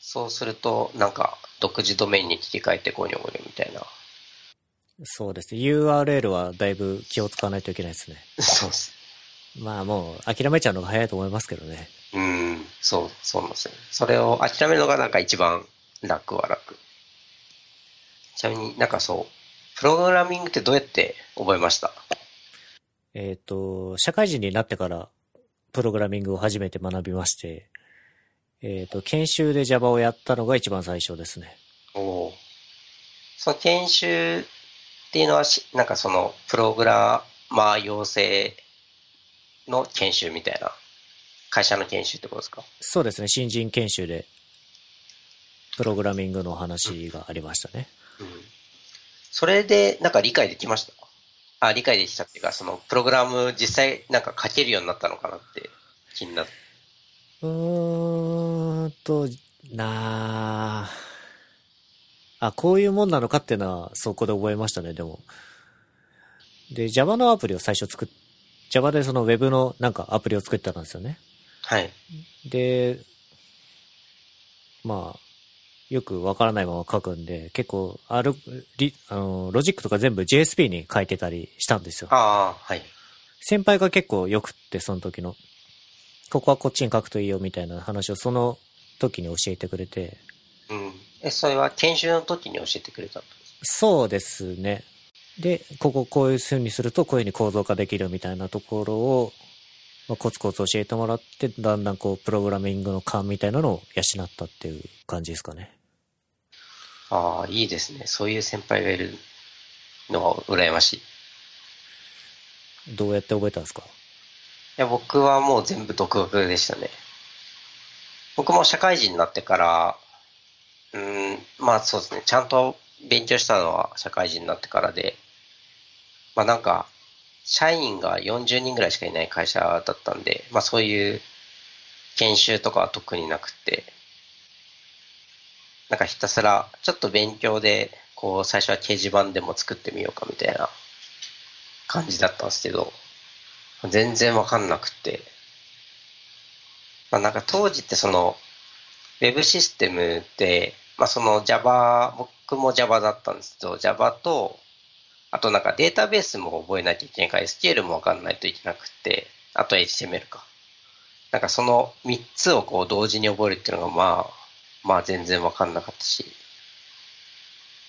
A: そうすると、なんか、独自ドメインに切り替えてゴニョゴニョみたいな。
B: そうですね。URL はだいぶ気を使わないといけないですね。(laughs)
A: そうです。
B: まあもう諦めちゃうのが早いと思いますけどね。
A: うん、そう、そうなんですよ。それを諦めるのがなんか一番楽は楽。ちなみになんかそう、プログラミングってどうやって覚えました？
B: えっ、と、社会人になってからプログラミングを初めて学びまして、えっ、と、研修で Java をやったのが一番最初ですね。
A: おおー。その研修っていうのはし、なんかその、プログラマー養成の研修みたいな、会社の研修ってことですか？
B: そうですね。新人研修で、プログラミングの話がありましたね。
A: うん。それで、なんか理解できました？あ、理解できたっていうか、その、プログラム実際なんか書けるようになったのかなって気になって。
B: うーんと、なあ、あ、こういうもんなのかっていうのはそこで覚えましたね、でも。で、Java のアプリを最初作っ、Java でその Web のなんかアプリを作ってたんですよね。
A: はい。
B: で、まあ、よくわからないまま書くんで、結構、ある、リ、あの、ロジックとか全部 JSP に書いてたりしたんですよ。
A: ああ、はい。
B: 先輩が結構良くって、その時の。ここはこっちに書くといいよみたいな話をその時に教えてくれて。
A: うん。え、それは研修の時に教えてくれたんです
B: そうですね。で、こここういう風にするとこういう風に構造化できるみたいなところを、まあ、コツコツ教えてもらって、だんだんこう、プログラミングの勘みたいなのを養ったっていう感じですかね。
A: ああ、いいですね。そういう先輩がいるのは羨ましい。い
B: どうやって覚えたんですか？
A: や、僕はもう全部独学でしたね。僕も社会人になってから、うーん、まあそうですね。ちゃんと勉強したのは社会人になってからで、まあなんか、社員が40人ぐらいしかいない会社だったんで、まあそういう研修とかは特になくて、なんかひたすら、ちょっと勉強で、こう、最初は掲示板でも作ってみようかみたいな感じだったんですけど、全然わかんなくて、まあなんか当時ってその、ウェブシステムって、まあその Java、僕も Java だったんですけど、Java と、あとなんかデータベースも覚えないといけないから SQL もわかんないといけなくて、あと HTML か。なんかその3つをこう同時に覚えるっていうのがまあ、まあ全然わかんなかったし、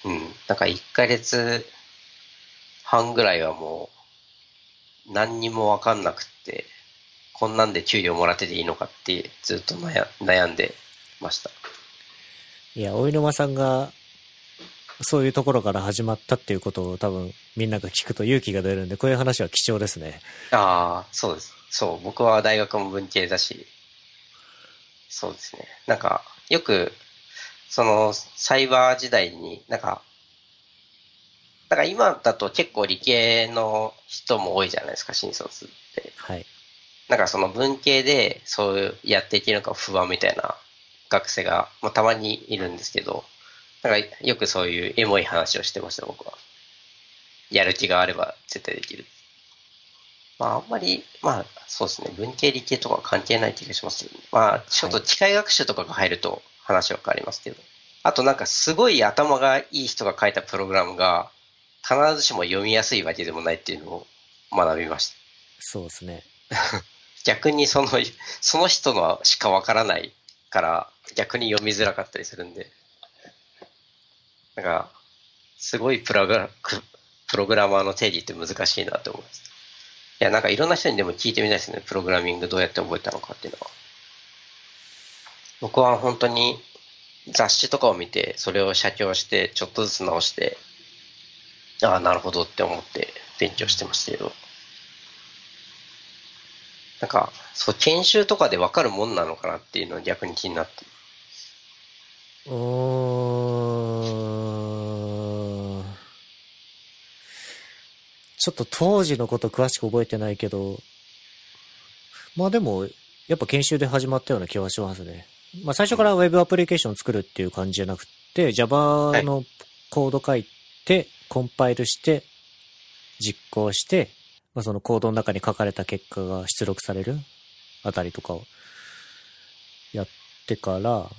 A: うん、なんか1ヶ月半ぐらいはもう何にもわかんなくって、こんなんで給料もらってていいのかってずっと悩んでました。
B: いや、おいのまさんが、そういうところから始まったっていうことを多分みんなが聞くと勇気が出るんで、こういう話は貴重ですね。
A: ああ、そうです。そう、僕は大学も文系だし、そうですね。なんか、よく、その、サイバー時代に、なんか、なんか今だと結構理系の人も多いじゃないですか、新卒って。
B: はい。
A: なんかその文系でそういうやっていけるのか不安みたいな学生が、まあ、たまにいるんですけど、なんかよくそういうエモい話をしてました、僕は。やる気があれば絶対できる。まああんまり、まあそうですね、文系理系とかは関係ない気がしますけど、まあちょっと機械学習とかが入ると話は変わりますけど。あとなんかすごい頭がいい人が書いたプログラムが必ずしも読みやすいわけでもないっていうのを学びました。
B: そうですね。(laughs)
A: 逆にその、その人のしかわからないから、逆に読みづらかったりするんで。なんか、すごいプログラプログラマーの定義って難しいなって思います。いや、なんかいろんな人にでも聞いてみたいですね。プログラミングどうやって覚えたのかっていうのは。僕は本当に雑誌とかを見て、それを写経して、ちょっとずつ直して、ああ、なるほどって思って勉強してましたけど。なんか、そう、研修とかでわかるもんなのかなっていうのは逆に気になって。
B: うーん。ちょっと当時のこと詳しく覚えてないけど、まあでも、やっぱ研修で始まったような気はしますね。まあ最初から Web アプリケーションを作るっていう感じじゃなくて、Java のコード書いて、コンパイルして、実行して、まあそのコードの中に書かれた結果が出力されるあたりとかをやってから、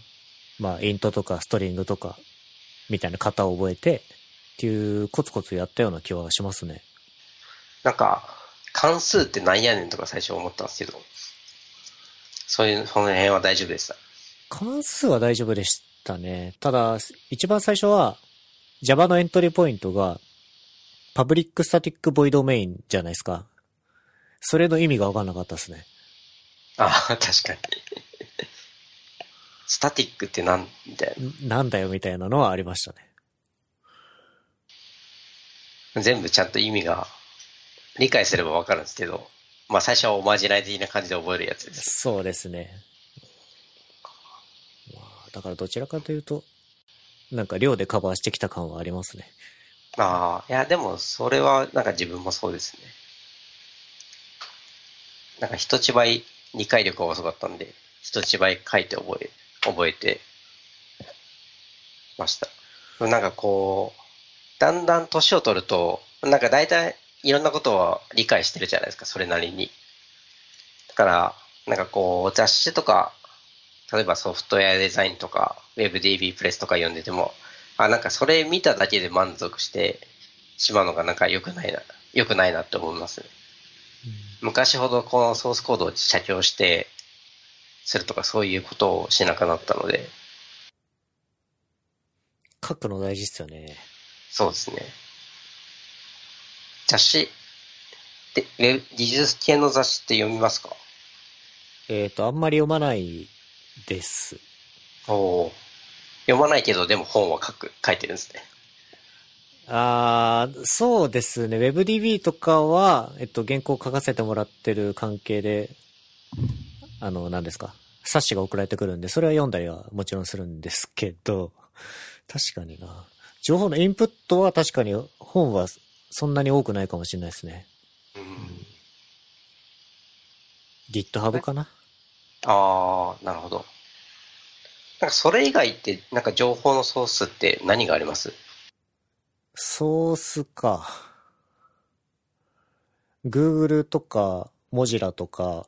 B: まあ、イントとかストリングとか、みたいな型を覚えて、っていうコツコツやったような気はしますね。
A: なんか、関数ってなんやねんとか最初思ったんですけど、そういう、その辺は大丈夫でした。
B: 関数は大丈夫でしたね。ただ、一番最初は、Java のエントリーポイントが、 public static void main じゃないですか。それの意味がわかんなかったですね。
A: ああ、確かに。 static ってなんだよ。
B: んなんだよみたいなのはありましたね。
A: 全部ちゃんと意味が理解すればわかるんですけど、まあ最初はおまじない的な感じで覚えるやつです。
B: そうですね。まあ、だからどちらかというと、なんか量でカバーしてきた感はありますね。
A: ああ、いやでもそれはなんか自分もそうですね。なんか人一倍理解力が遅かったんで、人一倍書いて覚え、覚えてました。なんかこう、だんだん年を取ると、なんか大体いろんなことは理解してるじゃないですか、それなりに。だから、なんかこう、雑誌とか例えばソフトウェアデザインとか、WebDB プレスとか読んでても、あ、なんかそれ見ただけで満足してしまうのがなんか良くないな、良くないなって思いますね。昔ほどこのソースコードを写経してするとかそういうことをしなくなったので、
B: 書くの大事っすよね。
A: そうですね。雑誌、で、ウェブ技術系の雑誌って読みますか？
B: えっ、と、あんまり読まないです。
A: おお。読まないけど、でも本は書く、書いてるんですね。
B: あーそうですね。WebDB とかは、えっと、原稿書かせてもらってる関係で、あの、何ですか？冊子が送られてくるんで、それは読んだりはもちろんするんですけど、確かにな。情報のインプットは確かに本はそんなに多くないかもしれないですね。
A: うん。
B: GitHub かな？
A: ああ、なるほど。なんかそれ以外って、なんか情報のソースって何があります？
B: ソースか。Google とか、Mozilla とか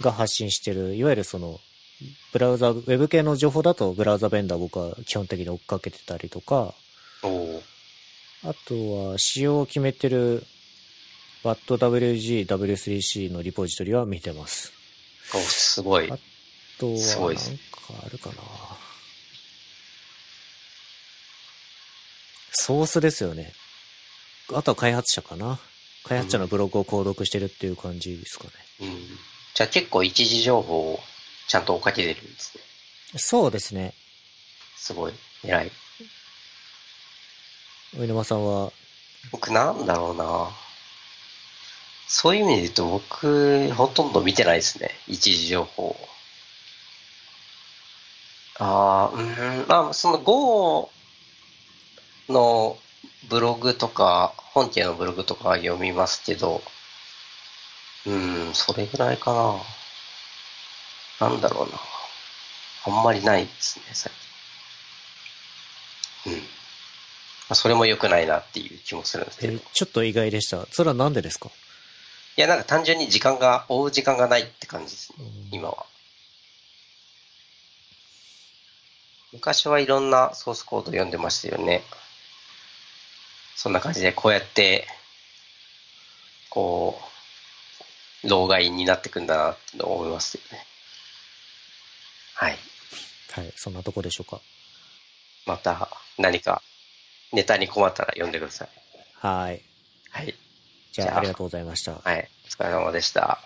B: が発信してる、いわゆるその、ブラウザ、ウェブ系の情報だとブラウザベンダー僕は基本的に追っかけてたりとか、
A: おお。
B: あとは仕様を決めてる WattWG W3C のリポジトリは見てます。
A: おすごい。
B: あとは、なんかあるかな。ソースですよね。あとは開発者かな。開発者のブログを購読してるっていう感じですかね。
A: うん。じゃあ結構一時情報をちゃんと追っかけてるんですね。
B: そうですね。
A: すごい。偉い。
B: 上沼さんは、
A: 僕なんだろうなそういう意味で言うと僕、ほとんど見てないですね。一時情報。ああ、うん、まあ、その Go のブログとか、本家のブログとか読みますけど、うん、それぐらいかな。なんだろうな。あんまりないですね、最近。うん。まあそれも良くないなっていう気もするんですけど。
B: えちょっと意外でした。それはなんでですか？
A: いや、なんか単純に時間が、追う時間がないって感じですね、今は。昔はいろんなソースコード読んでましたよね。そんな感じで、こうやって、こう、老害になってくんだなって思いますよね。はい。
B: はい、そんなとこでしょうか？
A: また何かネタに困ったら読んでください。
B: はい。
A: はい。じゃあ、
B: ありがとうございました。
A: はい。お疲れ様でした。